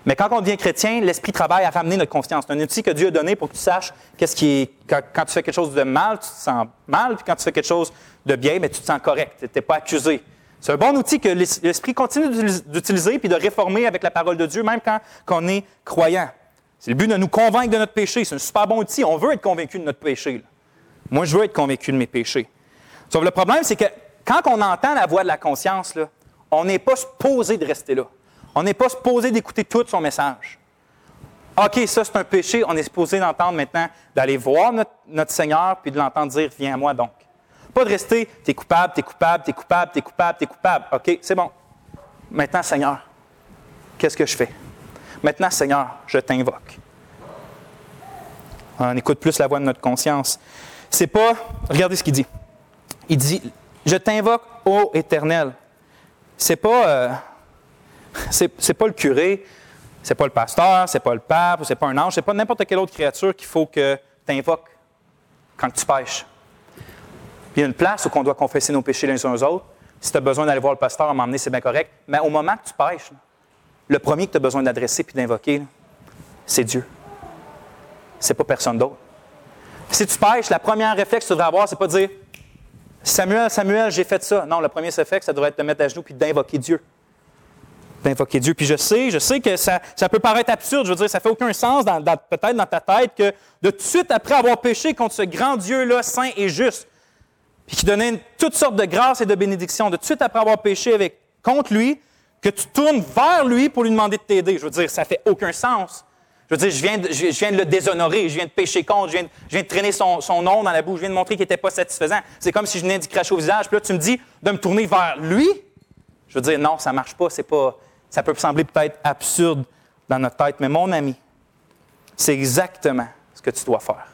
Mais quand on devient chrétien, l'esprit travaille à ramener notre conscience. C'est un outil que Dieu a donné pour que tu saches qu'est-ce qui. Quand, tu fais quelque chose de mal, tu te sens mal, puis quand tu fais quelque chose de bien, mais tu te sens correct. Tu n'es pas accusé. C'est un bon outil que l'Esprit continue d'utiliser puis de réformer avec la parole de Dieu, même quand, on est croyant. C'est le but de nous convaincre de notre péché. C'est un super bon outil. On veut être convaincu de notre péché. Moi, je veux être convaincu de mes péchés. Sauf le problème, c'est que quand on entend la voix de la conscience, on n'est pas supposé de rester là. On n'est pas supposé d'écouter tout son message. OK, ça c'est un péché, on est supposé d'entendre maintenant, d'aller voir notre, Seigneur, puis de l'entendre dire, viens à moi donc. Pas de rester, t'es coupable, t'es coupable, t'es coupable, t'es coupable, t'es coupable. OK, c'est bon. Maintenant, Seigneur, qu'est-ce que je fais? Maintenant, Seigneur, je t'invoque. On écoute plus la voix de notre conscience. C'est pas, regardez ce qu'il dit. Il dit, je t'invoque, ô Éternel. C'est pas, euh, c'est, pas le curé, c'est pas le pasteur, c'est pas le pape, c'est pas un ange, c'est pas n'importe quelle autre créature qu'il faut que tu invoques quand tu pêches il y a une place où on doit confesser nos péchés les uns aux autres. Si tu as besoin d'aller voir le pasteur à m'emmener, c'est bien correct. Mais au moment que tu pêches, le premier que tu as besoin d'adresser puis d'invoquer, c'est Dieu. C'est pas personne d'autre. Si tu pêches, la première réflexe que tu devrais avoir, c'est pas de dire Samuel, Samuel, j'ai fait ça. Non, le premier réflexe, ça devrait être de te mettre à genoux puis d'invoquer Dieu. D'invoquer Dieu. Puis je sais, je sais que ça, ça peut paraître absurde. Je veux dire, ça fait aucun sens peut-être dans ta tête que de tout de suite après avoir péché contre ce grand Dieu-là, saint et juste, puis qui donnait toutes sortes de grâces et de bénédictions, de tout de suite après avoir péché avec, contre lui, que tu tournes vers lui pour lui demander de t'aider. Je veux dire, ça fait aucun sens. Je veux dire, je viens de, je, viens de le déshonorer, je viens de pécher contre, je viens de, je viens de traîner son, son, nom dans la bouche, je viens de montrer qu'il n'était pas satisfaisant. C'est comme si je venais d'y cracher au visage, puis là, tu me dis de me tourner vers lui. Je veux dire, non, ça ne marche pas, c'est pas. Ça peut sembler peut-être absurde dans notre tête, mais mon ami, c'est exactement ce que tu dois faire.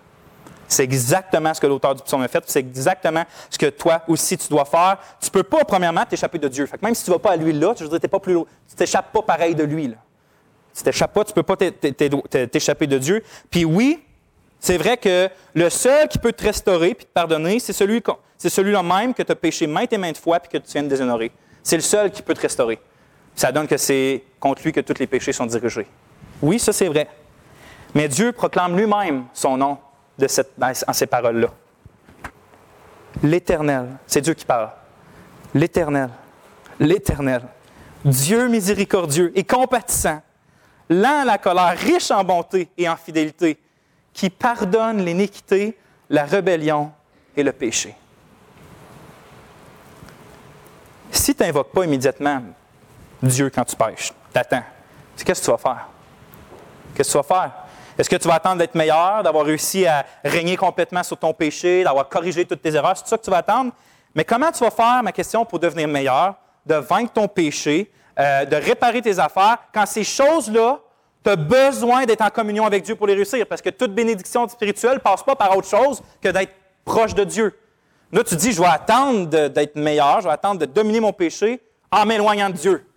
C'est exactement ce que l'auteur du psaume a fait, c'est exactement ce que toi aussi tu dois faire. Tu ne peux pas, premièrement, t'échapper de Dieu. Même si tu ne vas pas à lui là, tu ne pas plus tu t'échappes pas pareil de lui. Là. Tu t'échappes pas, tu ne peux pas t'échapper de Dieu. Puis oui, c'est vrai que le seul qui peut te restaurer et te pardonner, c'est celui, c'est celui-là même que tu as péché maintes et maintes fois et que tu viens de déshonorer. C'est le seul qui peut te restaurer. Ça donne que c'est contre lui que tous les péchés sont dirigés. Oui, ça c'est vrai. Mais Dieu proclame lui-même son nom de cette, en ces paroles-là. L'Éternel, c'est Dieu qui parle. L'Éternel, l'Éternel, Dieu miséricordieux et compatissant, lent à la colère, riche en bonté et en fidélité, qui pardonne l'iniquité, la rébellion et le péché. Si tu n'invoques pas immédiatement Dieu quand tu pêches, t'attends. Qu'est-ce que tu vas faire? Qu'est-ce que tu vas faire? Est-ce que tu vas attendre d'être meilleur, d'avoir réussi à régner complètement sur ton péché, d'avoir corrigé toutes tes erreurs? C'est ça que tu vas attendre? Mais comment tu vas faire, ma question, pour devenir meilleur, de vaincre ton péché, euh, de réparer tes affaires, quand ces choses-là, tu as besoin d'être en communion avec Dieu pour les réussir? Parce que toute bénédiction spirituelle ne passe pas par autre chose que d'être proche de Dieu. Là, tu dis, je vais attendre d'être meilleur, je vais attendre de dominer mon péché en m'éloignant de Dieu.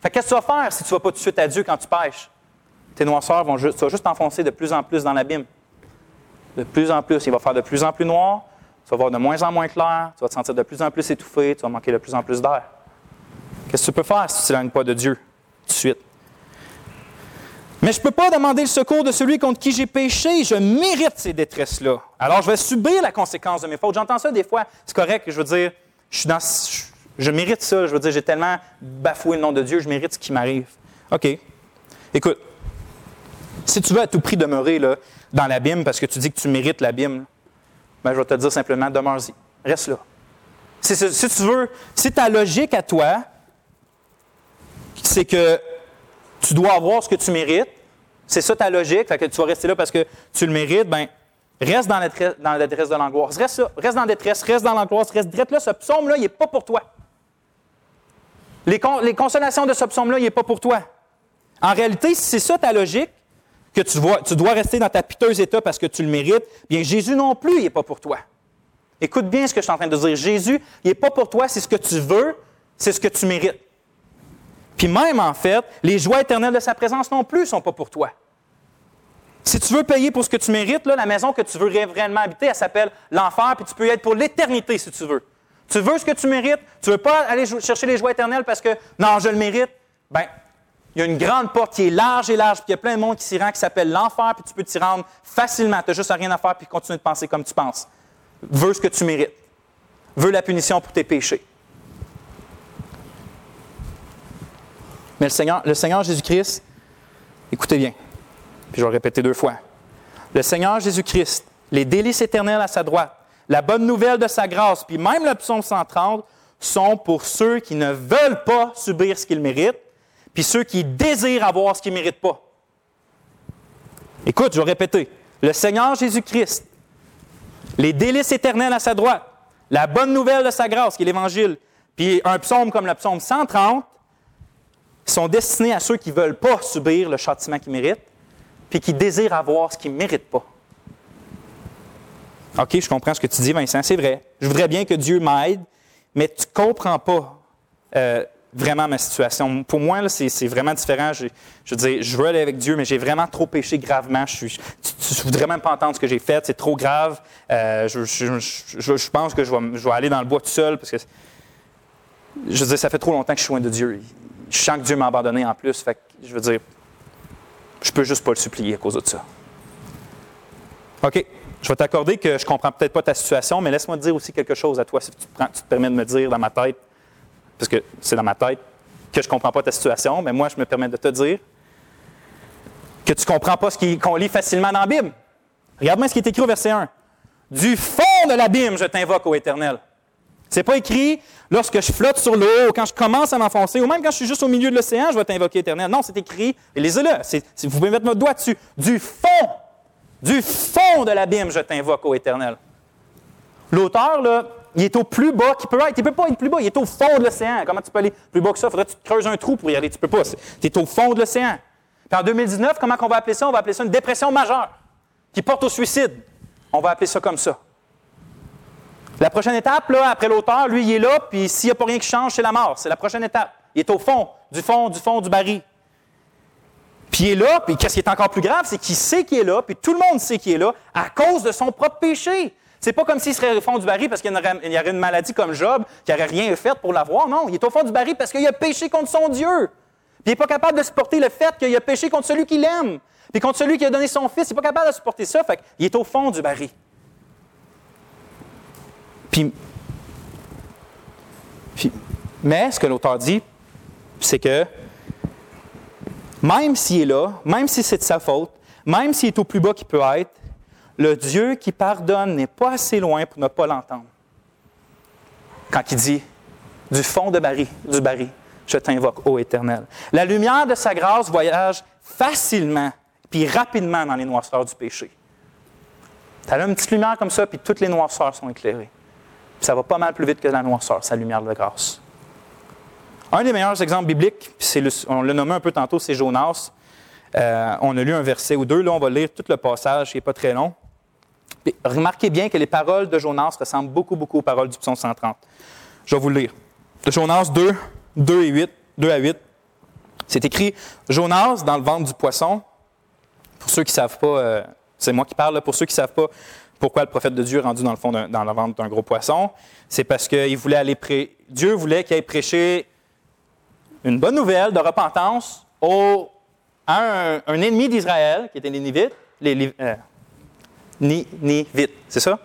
Fait qu'est-ce que tu vas faire si tu ne vas pas tout de suite à Dieu quand tu pêches? tes noirceurs vont juste, tu juste t'enfoncer de plus en plus dans l'abîme. De plus en plus. Il va faire de plus en plus noir, tu vas voir de moins en moins clair, tu vas te sentir de plus en plus étouffé, tu vas manquer de plus en plus d'air. Qu'est-ce que tu peux faire si tu n'éloignes pas de Dieu tout de suite? Mais je ne peux pas demander le secours de celui contre qui j'ai péché. Je mérite ces détresses-là. Alors, je vais subir la conséquence de mes fautes. J'entends ça des fois. C'est correct. Je veux dire, je, suis dans, mérite ça. Je veux dire, j'ai tellement bafoué le nom de Dieu, je mérite ce qui m'arrive. OK. Écoute, si tu veux à tout prix demeurer là, dans l'abîme parce que tu dis que tu mérites l'abîme, ben, je vais te dire simplement, demeure-y. Reste là. Si, tu veux, si ta logique à toi, c'est que tu dois avoir ce que tu mérites, c'est ça ta logique, fait que tu vas rester là parce que tu le mérites, ben reste dans la, dans la détresse de l'angoisse. Reste là, reste dans la détresse, reste dans l'angoisse, reste direct là. Ce psaume-là, il n'est pas pour toi. Les, consolations de ce psaume-là, il n'est pas pour toi. En réalité, si c'est ça ta logique, que tu, dois rester dans ta piteuse état parce que tu le mérites, bien Jésus non plus, il n'est pas pour toi. Écoute bien ce que je suis en train de dire. Jésus, il n'est pas pour toi, c'est ce que tu veux, c'est ce que tu mérites. Puis même, en fait, les joies éternelles de sa présence non plus ne sont pas pour toi. Si tu veux payer pour ce que tu mérites, la maison que tu veux réellement habiter, elle s'appelle l'enfer, puis tu peux y être pour l'éternité si tu veux. Tu veux ce que tu mérites, tu ne veux pas aller chercher les joies éternelles parce que non, je le mérite, ben il y a une grande porte qui est large et large, puis il y a plein de monde qui s'y rend, qui s'appelle l'enfer, puis tu peux t'y rendre facilement. Tu n'as juste rien à faire, puis continuer de penser comme tu penses. Veux ce que tu mérites. Veux la punition pour tes péchés. Mais le Seigneur, le Seigneur Jésus-Christ, écoutez bien, puis je vais le répéter deux fois. Le Seigneur Jésus-Christ, les délices éternelles à sa droite, la bonne nouvelle de sa grâce, puis même le psaume 130 sont pour ceux qui ne veulent pas subir ce qu'ils méritent, puis ceux qui désirent avoir ce qu'ils ne méritent pas. Écoute, je vais répéter. Le Seigneur Jésus-Christ, les délices éternelles à sa droite, la bonne nouvelle de sa grâce, qui est l'Évangile, puis un psaume comme le psaume 130, sont destinés à ceux qui ne veulent pas subir le châtiment qu'ils méritent, puis qui désirent avoir ce qu'ils ne méritent pas. OK, je comprends ce que tu dis, Vincent, c'est vrai. Je voudrais bien que Dieu m'aide, mais tu ne comprends pas euh, vraiment ma situation. Pour moi, c'est vraiment différent. Je, je, veux dire, je veux aller avec Dieu, mais j'ai vraiment trop péché gravement. Je ne voudrais même pas entendre ce que j'ai fait. C'est trop grave. Euh, je, pense que je vais, aller dans le bois tout seul parce que, je veux dire, ça fait trop longtemps que je suis loin de Dieu. Je sens que Dieu m'a abandonné en plus. Je veux dire, je peux juste pas le supplier à cause de ça. OK. Je vais t'accorder que je comprends peut-être pas ta situation, mais laisse-moi te dire aussi quelque chose à toi, si tu te permets de me dire dans ma tête parce que c'est dans ma tête que je ne comprends pas ta situation, mais moi, je me permets de te dire que tu ne comprends pas ce qu'on lit facilement dans la Bible. Regarde-moi ce qui est écrit au verset 1. Du fond de l'abîme, je t'invoque, ô Éternel. C'est pas écrit lorsque je flotte sur l'eau, quand je commence à m'enfoncer, ou même quand je suis juste au milieu de l'océan, je vais t'invoquer, Éternel. Non, c'est écrit, lisez-le, vous pouvez mettre votre doigt dessus. Du fond, du fond de l'abîme, je t'invoque, ô Éternel. L'auteur, là, il est au plus bas qu'il peut être. Il ne peut pas être plus bas, il est au fond de l'océan. Comment tu peux aller plus bas que ça? Il faudrait que tu creuses un trou pour y aller. Tu peux pas. Tu es au fond de l'océan. Puis en 2019, comment on va appeler ça? On va appeler ça une dépression majeure qui porte au suicide. On va appeler ça comme ça. La prochaine étape, là, après l'auteur, lui, il est là, puis s'il n'y a pas rien qui change, c'est la mort. C'est la prochaine étape. Il est au fond, du fond, du fond du baril. Puis il est là, puis qu'est-ce qui est encore plus grave, c'est qu'il sait qu'il est là, puis tout le monde sait qu'il est là à cause de son propre péché. C'est pas comme s'il serait au fond du baril parce qu'il y aurait une maladie comme Job, qui n'aurait rien fait pour l'avoir. Non, il est au fond du baril parce qu'il a péché contre son Dieu. Puis il n'est pas capable de supporter le fait qu'il a péché contre celui qu'il aime. Puis contre celui qui a donné son fils, il n'est pas capable de supporter ça. Fait qu'il est au fond du baril. Puis, puis mais ce que l'auteur dit, c'est que même s'il est là, même si c'est de sa faute, même s'il est au plus bas qu'il peut être, le Dieu qui pardonne n'est pas assez loin pour ne pas l'entendre. Quand il dit du fond de baril, du baril, je t'invoque, ô Éternel. La lumière de sa grâce voyage facilement puis rapidement dans les noirceurs du péché. Tu as une petite lumière comme ça, puis toutes les noirceurs sont éclairées. ça va pas mal plus vite que la noirceur, sa lumière de grâce. Un des meilleurs exemples bibliques, on l'a nommé un peu tantôt, c'est Jonas. Euh, on a lu un verset ou deux, là on va lire tout le passage, qui n'est pas très long. remarquez bien que les paroles de Jonas ressemblent beaucoup, beaucoup aux paroles du psaume 130. Je vais vous le lire. Jonas 2, 2 et 8, 2 à 8. C'est écrit Jonas dans le ventre du poisson. Pour ceux qui ne savent pas, euh, c'est moi qui parle, pour ceux qui ne savent pas pourquoi le prophète de Dieu est rendu dans le fond dans le ventre d'un gros poisson, c'est parce qu'il voulait aller pré... Dieu voulait qu'il aille prêcher une bonne nouvelle de repentance au, à un, ennemi d'Israël, qui était les Nivites, les, euh, Nivites, c'est ça?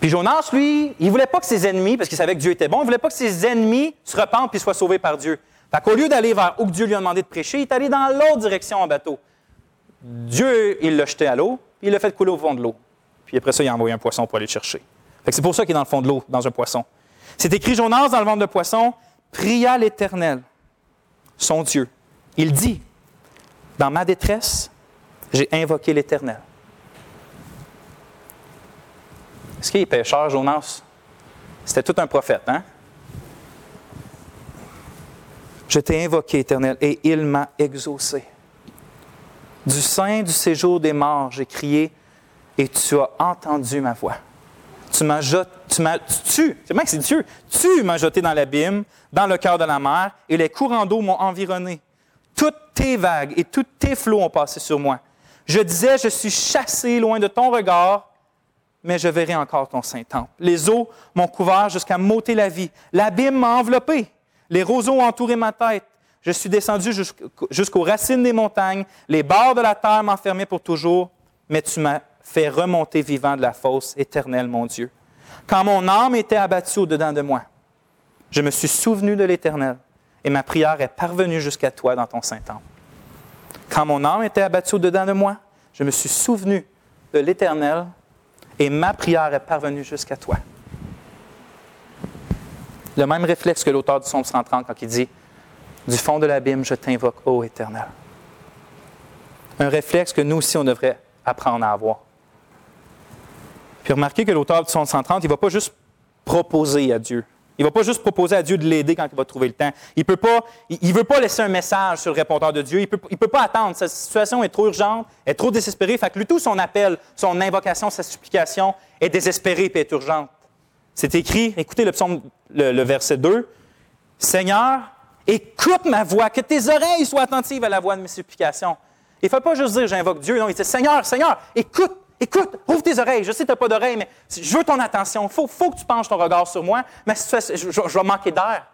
Puis Jonas, lui, il voulait pas que ses ennemis, parce qu'il savait que Dieu était bon, il voulait pas que ses ennemis se repentent et soient sauvés par Dieu. Fait qu'au lieu d'aller vers où Dieu lui a demandé de prêcher, il est allé dans l'autre direction en bateau. Dieu, il l'a jeté à l'eau, puis il l'a fait couler au fond de l'eau. Puis après ça, il a envoyé un poisson pour aller le chercher. c'est pour ça qu'il est dans le fond de l'eau, dans un poisson. C'est écrit Jonas dans le ventre de poisson, pria l'Éternel, son Dieu. Il dit, dans ma détresse, j'ai invoqué l'Éternel. Est-ce qu'il est pécheur, Jonas? C'était tout un prophète, hein? Je t'ai invoqué, Éternel, et il m'a exaucé. Du sein du séjour des morts, j'ai crié, et tu as entendu ma voix. Tu m'as jeté, tu tu, m'as jeté dans l'abîme, dans le cœur de la mer, et les courants d'eau m'ont environné. Toutes tes vagues et tous tes flots ont passé sur moi. Je disais, je suis chassé loin de ton regard, mais je verrai encore ton Saint-Temple. Les eaux m'ont couvert jusqu'à m'ôter la vie. L'abîme m'a enveloppé. Les roseaux ont entouré ma tête. Je suis descendu jusqu'aux racines des montagnes. Les bords de la terre m'enfermaient pour toujours, mais tu m'as fait remonter vivant de la fosse éternelle, mon Dieu. Quand mon âme était abattue au-dedans de moi, je me suis souvenu de l'Éternel et ma prière est parvenue jusqu'à toi dans ton Saint-Temple. Quand mon âme était abattue au-dedans de moi, je me suis souvenu de l'Éternel et ma prière est parvenue jusqu'à toi. Le même réflexe que l'auteur du Psaume 130 quand il dit Du fond de l'abîme, je t'invoque, ô Éternel. Un réflexe que nous aussi, on devrait apprendre à avoir. Puis remarquez que l'auteur du Psaume 130, il ne va pas juste proposer à Dieu. Il ne va pas juste proposer à Dieu de l'aider quand il va trouver le temps. Il ne il, veut pas laisser un message sur le répondeur de Dieu. Il ne peut, il peut pas attendre. Sa situation est trop urgente, est trop désespérée. Fait que lui, tout son appel, son invocation, sa supplication est désespérée et est urgente. C'est écrit, écoutez le psaume, le, verset 2. Seigneur, écoute ma voix, que tes oreilles soient attentives à la voix de mes supplications. Il ne faut pas juste dire j'invoque Dieu. Non, il dit Seigneur, Seigneur, écoute, écoute, ouvre tes oreilles. Je sais que tu n'as pas d'oreilles, mais je veux ton attention. Il faut, faut, que tu penches ton regard sur moi. Mais je, je, vais manquer d'air.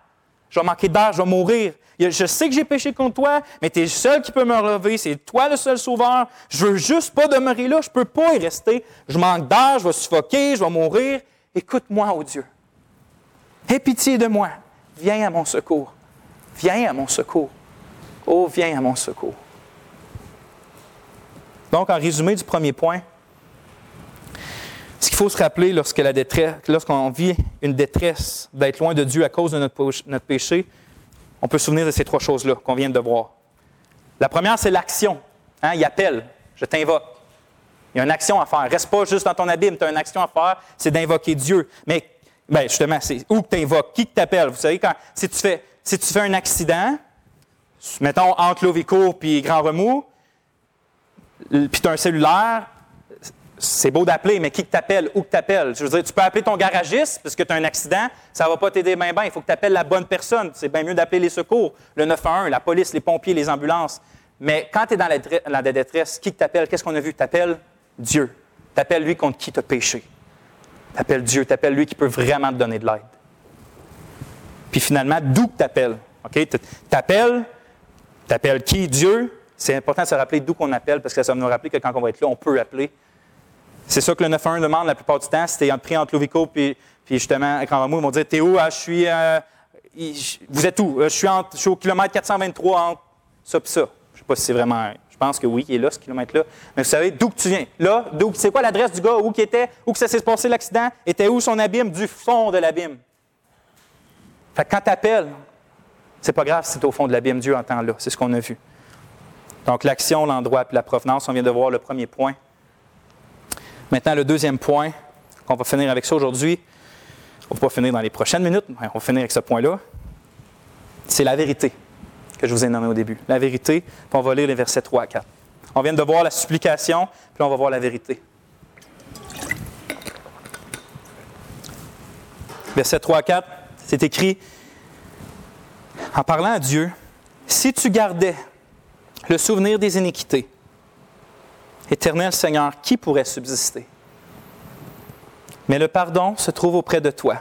Je vais manquer d'air, je vais mourir. Je sais que j'ai péché contre toi, mais tu es le seul qui peut me relever. C'est toi le seul sauveur. Je veux juste pas demeurer là. Je peux pas y rester. Je manque d'air, je vais suffoquer, je vais mourir. Écoute-moi, ô Dieu. Aie pitié de moi. Viens à mon secours. Viens à mon secours. Oh, viens à mon secours. Donc, en résumé du premier point, ce qu'il faut se rappeler lorsque la détresse, lorsqu'on vit une détresse d'être loin de Dieu à cause de notre, péché, on peut se souvenir de ces trois choses-là qu'on vient de voir. La première, c'est l'action. Hein, il appelle, je t'invoque. Il y a une action à faire. Reste pas juste dans ton abîme. Tu as une action à faire, c'est d'invoquer Dieu. Mais ben, justement, c'est où que tu invoques, qui t'appelle? Vous savez, quand, si, tu fais, si tu fais un accident, mettons entre Lovico et Grand Remous, puis tu as un cellulaire, c'est beau d'appeler, mais qui t'appelle, où que t'appelles? Je veux dire, tu peux appeler ton garagiste parce que tu as un accident, ça va pas t'aider bien, bien. Il faut que tu appelles la bonne personne. C'est bien mieux d'appeler les secours, le 911, la police, les pompiers, les ambulances. Mais quand tu es dans la, détresse, qui t'appelle? Qu'est-ce qu'on a vu? T'appelles Dieu. T'appelles lui contre qui tu as péché. T'appelles Dieu, t'appelles lui qui peut vraiment te donner de l'aide. Puis finalement, d'où tu t'appelles? OK? T'appelles, t'appelles qui? Dieu? C'est important de se rappeler d'où qu'on appelle parce que ça va nous rappeler que quand on va être là, on peut appeler. C'est ça que le 911 demande la plupart du temps. Si tu es pris entre Lovico puis, puis justement, quand ils vont dire T'es où ah, Je suis. Euh, vous êtes où? Euh, je suis, au kilomètre 423 entre ça et ça. Je ne sais pas si c'est vraiment. Je pense que oui, il est là, ce kilomètre-là. Mais vous savez d'où tu viens. Là, d'où, c'est quoi l'adresse du gars, où qui était, où que ça s'est passé l'accident, était où son abîme, du fond de l'abîme. Fait que quand tu appelles, c'est pas grave si c'est au fond de l'abîme, Dieu entend là. C'est ce qu'on a vu. Donc, l'action, l'endroit et la provenance, on vient de voir le premier point. Maintenant, le deuxième point, qu'on va finir avec ça aujourd'hui, on ne va pas finir dans les prochaines minutes, mais on va finir avec ce point-là, c'est la vérité que je vous ai nommé au début. La vérité, puis on va lire les versets 3 à 4. On vient de voir la supplication, puis on va voir la vérité. Verset 3 à 4, c'est écrit, en parlant à Dieu, si tu gardais le souvenir des iniquités, Éternel Seigneur, qui pourrait subsister? Mais le pardon se trouve auprès de toi,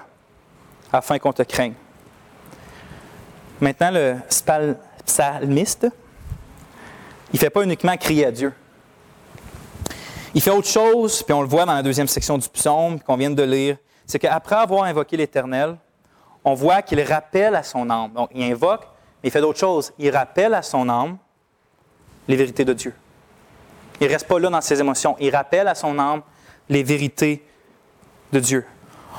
afin qu'on te craigne. Maintenant, le psalmiste, il ne fait pas uniquement crier à Dieu. Il fait autre chose, puis on le voit dans la deuxième section du psaume qu'on vient de lire, c'est qu'après avoir invoqué l'Éternel, on voit qu'il rappelle à son âme. Donc, il invoque, mais il fait d'autres choses. Il rappelle à son âme les vérités de Dieu. Il ne reste pas là dans ses émotions. Il rappelle à son âme les vérités de Dieu.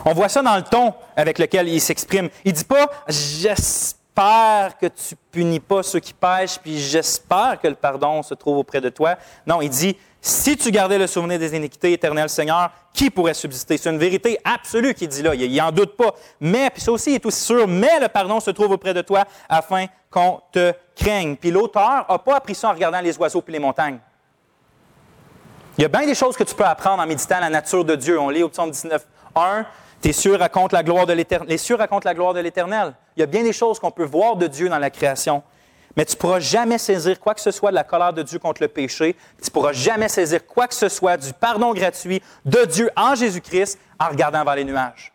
On voit ça dans le ton avec lequel il s'exprime. Il ne dit pas J'espère que tu punis pas ceux qui pêchent, puis j'espère que le pardon se trouve auprès de toi. Non, il dit Si tu gardais le souvenir des iniquités, éternel Seigneur, qui pourrait subsister? C'est une vérité absolue qu'il dit là. Il n'en doute pas. Mais, puis ça aussi il est aussi sûr, mais le pardon se trouve auprès de toi afin qu'on te craigne. Puis l'auteur n'a pas appris ça en regardant les oiseaux puis les montagnes. Il y a bien des choses que tu peux apprendre en méditant la nature de Dieu. On lit au psaume 19, 1, tes cieux racontent la gloire de l'éternel. Les cieux racontent la gloire de l'éternel. Il y a bien des choses qu'on peut voir de Dieu dans la création. Mais tu ne pourras jamais saisir quoi que ce soit de la colère de Dieu contre le péché. Tu ne pourras jamais saisir quoi que ce soit du pardon gratuit de Dieu en Jésus-Christ en regardant vers les nuages.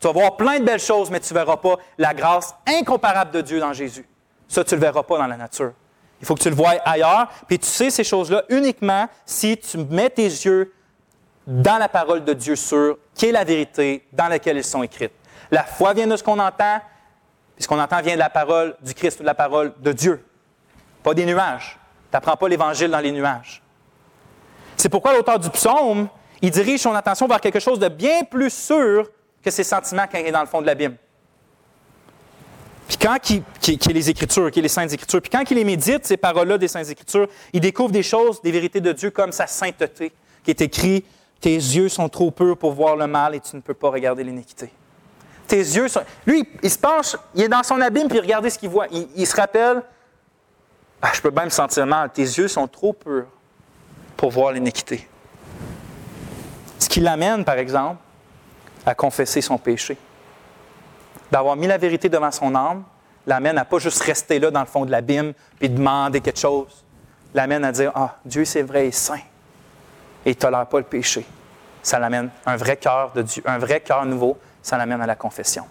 Tu vas voir plein de belles choses, mais tu ne verras pas la grâce incomparable de Dieu dans Jésus. Ça, tu ne le verras pas dans la nature. Il faut que tu le voies ailleurs. Puis tu sais ces choses-là uniquement si tu mets tes yeux dans la parole de Dieu sur qui est la vérité dans laquelle ils sont écrites. La foi vient de ce qu'on entend, puis ce qu'on entend vient de la parole du Christ ou de la parole de Dieu, pas des nuages. Tu n'apprends pas l'Évangile dans les nuages. C'est pourquoi l'auteur du psaume, il dirige son attention vers quelque chose de bien plus sûr que ses sentiments quand il est dans le fond de l'abîme. Puis quand il, qui, les Écritures, qui est les Saintes Écritures, puis quand il les médite, ces paroles-là des Saintes Écritures, il découvre des choses, des vérités de Dieu comme sa sainteté, qui est écrit Tes yeux sont trop purs pour voir le mal et tu ne peux pas regarder l'iniquité. Tes yeux sont. Lui, il se penche, il est dans son abîme, puis regardez ce qu'il voit. Il, se rappelle ah, Je peux bien me sentir mal. Tes yeux sont trop purs pour voir l'iniquité. Ce qui l'amène, par exemple, à confesser son péché d'avoir mis la vérité devant son âme, l'amène à pas juste rester là dans le fond de l'abîme puis demander quelque chose. L'amène à dire Ah, Dieu c'est vrai et saint et il ne tolère pas le péché. Ça l'amène un vrai cœur de Dieu, un vrai cœur nouveau, ça l'amène à la confession.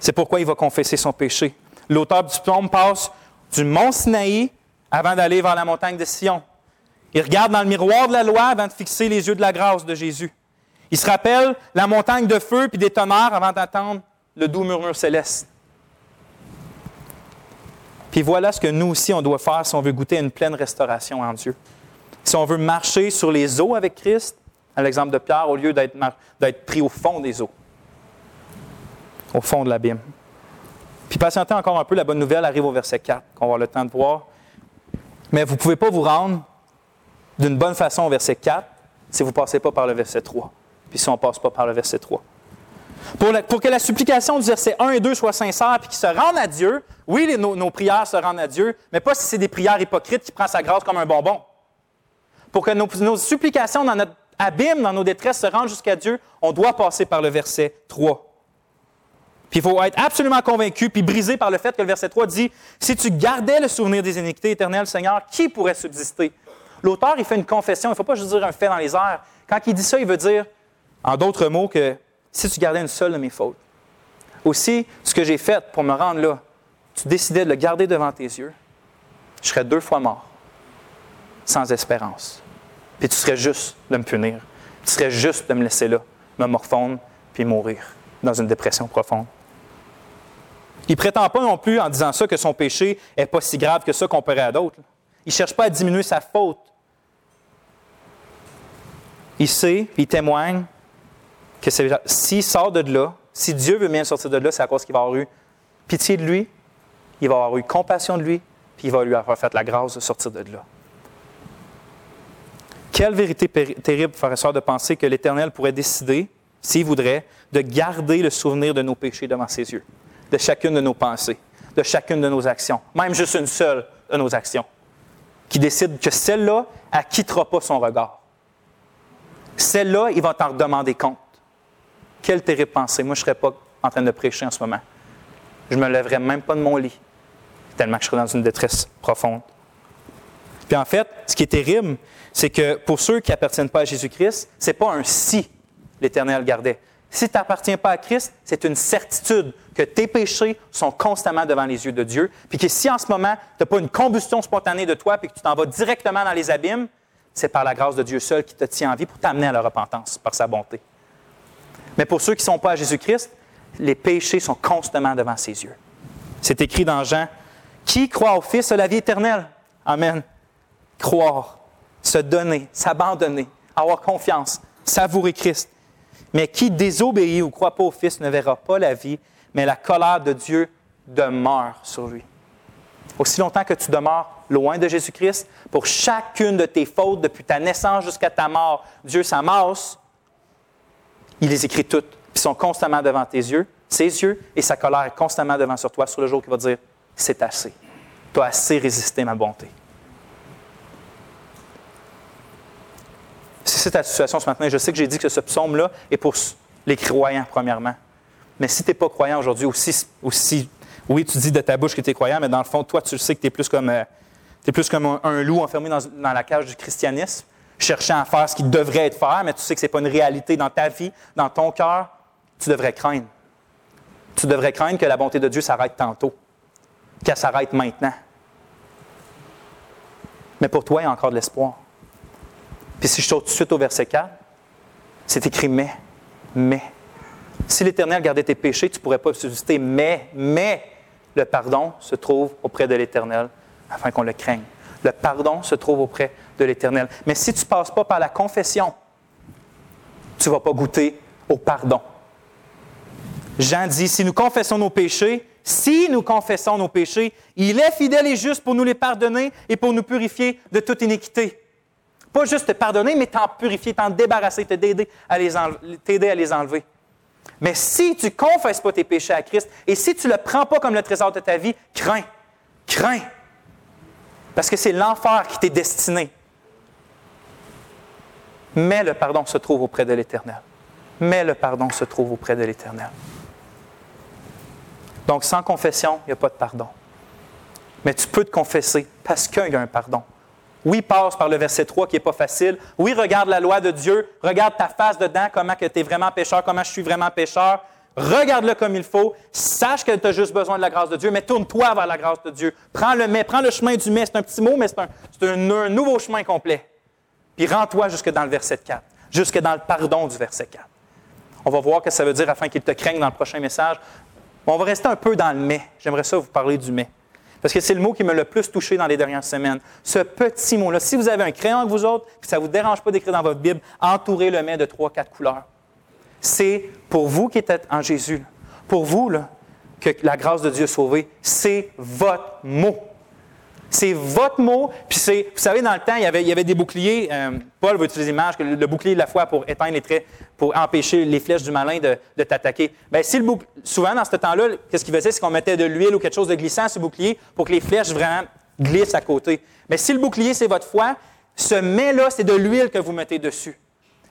C'est pourquoi il va confesser son péché. L'auteur du psaume passe du mont Sinaï avant d'aller vers la montagne de Sion. Il regarde dans le miroir de la loi avant de fixer les yeux de la grâce de Jésus. Il se rappelle la montagne de feu puis des tonnerres avant d'attendre le doux murmure céleste. Puis voilà ce que nous aussi, on doit faire si on veut goûter une pleine restauration en Dieu. Si on veut marcher sur les eaux avec Christ, à l'exemple de Pierre, au lieu d'être pris au fond des eaux, au fond de l'abîme. Puis patientez encore un peu, la bonne nouvelle arrive au verset 4, qu'on va avoir le temps de voir. Mais vous ne pouvez pas vous rendre d'une bonne façon au verset 4 si vous ne passez pas par le verset 3. Puis si on ne passe pas par le verset 3. Pour, que la supplication du verset 1 et 2 soit sincère et qu'ils se rendent à Dieu, oui, nos, prières se rendent à Dieu, mais pas si c'est des prières hypocrites qui prennent sa grâce comme un bonbon. Pour que nos, supplications dans notre abîme dans nos détresses, se rendre jusqu'à Dieu, on doit passer par le verset 3. Puis il faut être absolument convaincu, puis brisé par le fait que le verset 3 dit Si tu gardais le souvenir des iniquités éternelles, Seigneur, qui pourrait subsister L'auteur, il fait une confession, il ne faut pas juste dire un fait dans les airs. Quand il dit ça, il veut dire, en d'autres mots, que si tu gardais une seule de mes fautes, aussi, ce que j'ai fait pour me rendre là, tu décidais de le garder devant tes yeux, je serais deux fois mort, sans espérance. Puis tu serais juste de me punir. Tu serais juste de me laisser là, me morfondre, puis mourir dans une dépression profonde. Il ne prétend pas non plus, en disant ça, que son péché n'est pas si grave que ça comparé à d'autres. Il ne cherche pas à diminuer sa faute. Il sait, il témoigne s'il sort de là, si Dieu veut bien sortir de là, c'est à cause qu'il va avoir eu pitié de lui, il va avoir eu compassion de lui, puis il va lui avoir fait la grâce de sortir de là. Quelle vérité terrible, frère et de penser que l'Éternel pourrait décider, s'il voudrait, de garder le souvenir de nos péchés devant ses yeux, de chacune de nos pensées, de chacune de nos actions, même juste une seule de nos actions, qui décide que celle-là, elle ne quittera pas son regard. Celle-là, il va t'en demander compte. Quelle terrible pensée. Moi, je ne serais pas en train de prêcher en ce moment. Je ne me lèverais même pas de mon lit, tellement que je serais dans une détresse profonde. Puis en fait, ce qui est terrible, c'est que pour ceux qui n'appartiennent pas à Jésus-Christ, ce n'est pas un si l'Éternel gardait. Si tu n'appartiens pas à Christ, c'est une certitude que tes péchés sont constamment devant les yeux de Dieu, puis que si en ce moment, tu n'as pas une combustion spontanée de toi, puis que tu t'en vas directement dans les abîmes, c'est par la grâce de Dieu seul qui te tient en vie pour t'amener à la repentance, par sa bonté. Mais pour ceux qui ne sont pas à Jésus-Christ, les péchés sont constamment devant ses yeux. C'est écrit dans Jean, Qui croit au Fils a la vie éternelle? Amen. Croire se donner, s'abandonner, avoir confiance, savourer Christ. Mais qui désobéit ou croit pas au Fils ne verra pas la vie, mais la colère de Dieu demeure sur lui. Aussi longtemps que tu demeures loin de Jésus-Christ, pour chacune de tes fautes depuis ta naissance jusqu'à ta mort, Dieu s'amasse, il les écrit toutes, puis sont constamment devant tes yeux, ses yeux, et sa colère est constamment devant sur toi sur le jour qui va dire, c'est assez. Tu as assez résisté ma bonté. Si c'est ta situation ce matin, je sais que j'ai dit que ce psaume-là est pour les croyants, premièrement. Mais si tu n'es pas croyant aujourd'hui, aussi, aussi, oui, tu dis de ta bouche que tu es croyant, mais dans le fond, toi, tu sais que tu es plus comme, euh, es plus comme un, loup enfermé dans, la cage du christianisme, cherchant à faire ce qui devrait être fait, mais tu sais que ce n'est pas une réalité dans ta vie, dans ton cœur, tu devrais craindre. Tu devrais craindre que la bonté de Dieu s'arrête tantôt, qu'elle s'arrête maintenant. Mais pour toi, il y a encore de l'espoir. Puis si je saute tout de suite au verset 4, c'est écrit mais, mais. Si l'Éternel gardait tes péchés, tu ne pourrais pas subsister, mais, mais, le pardon se trouve auprès de l'Éternel afin qu'on le craigne. Le pardon se trouve auprès de l'Éternel. Mais si tu ne passes pas par la confession, tu ne vas pas goûter au pardon. Jean dit, si nous confessons nos péchés, si nous confessons nos péchés, il est fidèle et juste pour nous les pardonner et pour nous purifier de toute iniquité. Pas juste te pardonner, mais t'en purifier, t'en débarrasser, t'aider à, à les enlever. Mais si tu ne confesses pas tes péchés à Christ et si tu ne le prends pas comme le trésor de ta vie, crains, crains. Parce que c'est l'enfer qui t'est destiné. Mais le pardon se trouve auprès de l'Éternel. Mais le pardon se trouve auprès de l'Éternel. Donc, sans confession, il n'y a pas de pardon. Mais tu peux te confesser parce qu'il y a un pardon. Oui, passe par le verset 3 qui n'est pas facile. Oui, regarde la loi de Dieu. Regarde ta face dedans, comment tu es vraiment pécheur, comment je suis vraiment pécheur. Regarde-le comme il faut. Sache que tu as juste besoin de la grâce de Dieu, mais tourne-toi vers la grâce de Dieu. Prends le mais, prends le chemin du mais. C'est un petit mot, mais c'est un, nouveau chemin complet. Puis rends-toi jusque dans le verset 4, jusque dans le pardon du verset 4. On va voir ce que ça veut dire afin qu'il te craigne dans le prochain message. On va rester un peu dans le mais. J'aimerais ça vous parler du mais. Parce que c'est le mot qui m'a le plus touché dans les dernières semaines. Ce petit mot-là. Si vous avez un crayon avec vous autres, que ça ne vous dérange pas d'écrire dans votre Bible, entourez le mais de trois, quatre couleurs. C'est pour vous qui êtes en Jésus, pour vous là, que la grâce de Dieu sauvé, c'est votre mot. C'est votre mot. Puis c'est, vous savez, dans le temps, il y avait, des boucliers. Euh, Paul va utiliser l'image, le, bouclier de la foi pour éteindre les traits, pour empêcher les flèches du malin de, t'attaquer. Bien, si le souvent, dans ce temps-là, qu'est-ce qu'il faisait? C'est qu'on mettait de l'huile ou quelque chose de glissant sur le bouclier pour que les flèches vraiment glissent à côté. Mais si le bouclier, c'est votre foi, ce mets-là, c'est de l'huile que vous mettez dessus.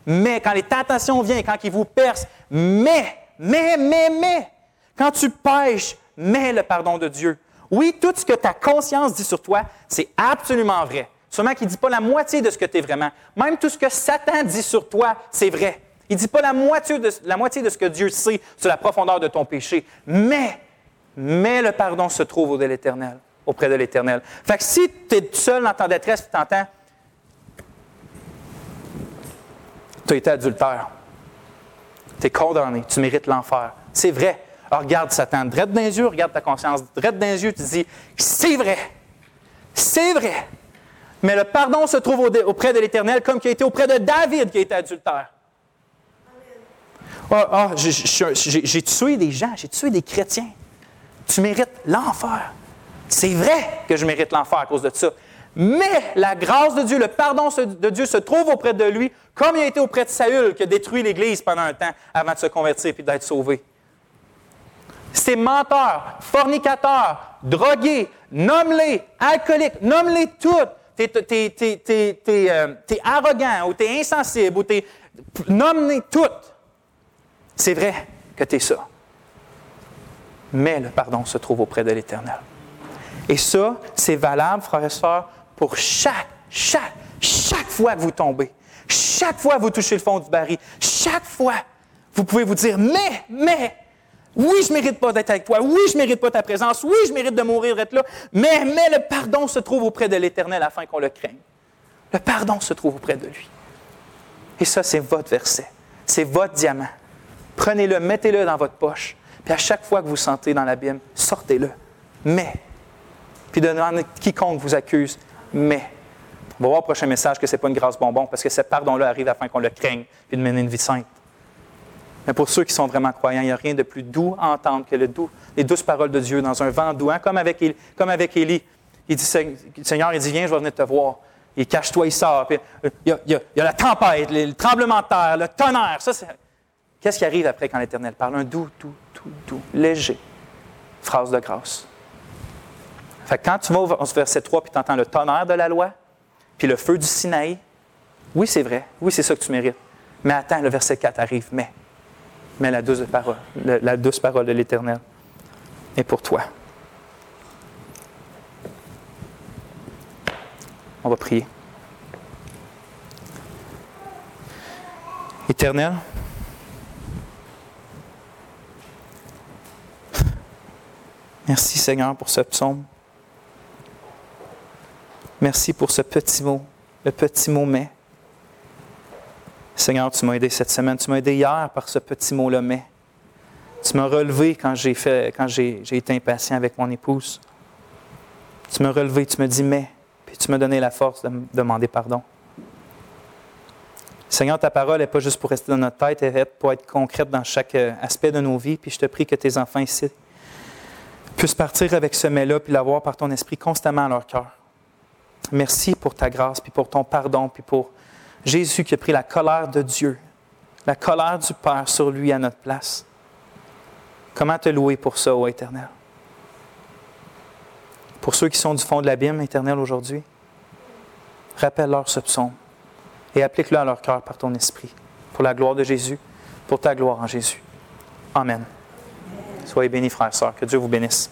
mais, quand les tentations viennent, quand ils vous percent, mais, mais, mais, mais, quand tu pêches, mais le pardon de Dieu. Oui, tout ce que ta conscience dit sur toi, c'est absolument vrai. Seulement qu'il ne dit pas la moitié de ce que tu es vraiment. Même tout ce que Satan dit sur toi, c'est vrai. Il ne dit pas la moitié, de, ce que Dieu sait sur la profondeur de ton péché. Mais, mais le pardon se trouve auprès de l'Éternel. Auprès de l'Éternel. Si tu es seul dans ta détresse tu entends, tu as été adultère, tu es condamné, tu mérites l'enfer. C'est vrai. Alors regarde Satan, drette dans les yeux, regarde ta conscience, drette dans les yeux, tu dis, c'est vrai. C'est vrai. Mais le pardon se trouve auprès de l'Éternel comme qui a été auprès de David qui a été adultère. Oh, oh, j'ai tué des gens, j'ai tué des chrétiens. Tu mérites l'enfer. C'est vrai que je mérite l'enfer à cause de ça. Mais la grâce de Dieu, le pardon de Dieu se trouve auprès de lui, comme il a été auprès de Saül, qui a détruit l'Église pendant un temps avant de se convertir et d'être sauvé. Ces menteurs, fornicateurs, drogués, nomme-les, alcooliques, nomme-les toutes. T'es, es, euh, arrogant ou t'es insensible ou t'es. Nomme-les toutes. C'est vrai que tu es ça. Mais le pardon se trouve auprès de l'Éternel. Et ça, c'est valable, frères et sœurs, pour chaque, chaque, chaque fois que vous tombez. Chaque fois que vous touchez le fond du baril. Chaque fois, vous pouvez vous dire, mais, mais, oui, je ne mérite pas d'être avec toi. Oui, je ne mérite pas ta présence. Oui, je mérite de mourir, d'être là. Mais, le pardon se trouve auprès de l'Éternel afin qu'on le craigne. Le pardon se trouve auprès de lui. Et ça, c'est votre verset. C'est votre diamant. Prenez-le, mettez-le dans votre poche. Puis à chaque fois que vous sentez dans l'abîme, sortez-le. Mais, puis demandez quiconque vous accuse, mais. On va voir au prochain message que ce n'est pas une grâce bonbon, parce que ce pardon-là arrive afin qu'on le craigne, puis de mener une vie sainte. Mais pour ceux qui sont vraiment croyants, il n'y a rien de plus doux à entendre que les douces paroles de Dieu dans un vent doux, hein, comme, avec, Élie. Il dit, Seigneur, il dit, viens, je vais venir te voir. Il cache-toi, il sort. Puis, euh, il, y a, la tempête, le, tremblement de terre, le tonnerre. Ça, Qu'est-ce qui arrive après quand l'Éternel parle? Un doux, doux, doux, doux, léger. Phrase de grâce. Fait quand tu vas au verset 3 puis tu entends le tonnerre de la loi, puis le feu du Sinaï, oui, c'est vrai. Oui, c'est ça que tu mérites. Mais attends, le verset 4 arrive. Mais mais la douce parole, de l'Éternel est pour toi. On va prier. Éternel, merci Seigneur pour ce psaume. Merci pour ce petit mot, le petit mot mais. Seigneur, tu m'as aidé cette semaine. Tu m'as aidé hier par ce petit mot-là, mais. Tu m'as relevé quand j'ai fait, quand j'ai, été impatient avec mon épouse. Tu m'as relevé, tu me dis mais, puis tu m'as donné la force de me demander pardon. Seigneur, ta parole n'est pas juste pour rester dans notre tête, elle est pour être concrète dans chaque euh, aspect de nos vies. Puis je te prie que tes enfants ici puissent partir avec ce mais-là, puis l'avoir par ton esprit constamment à leur cœur. Merci pour ta grâce, puis pour ton pardon, puis pour Jésus qui a pris la colère de Dieu, la colère du Père sur lui à notre place. Comment te louer pour ça, ô Éternel? Pour ceux qui sont du fond de l'abîme, Éternel, aujourd'hui, rappelle-leur ce psaume et applique-le à leur cœur par ton esprit, pour la gloire de Jésus, pour ta gloire en Jésus. Amen. Soyez bénis, frères et sœurs. Que Dieu vous bénisse.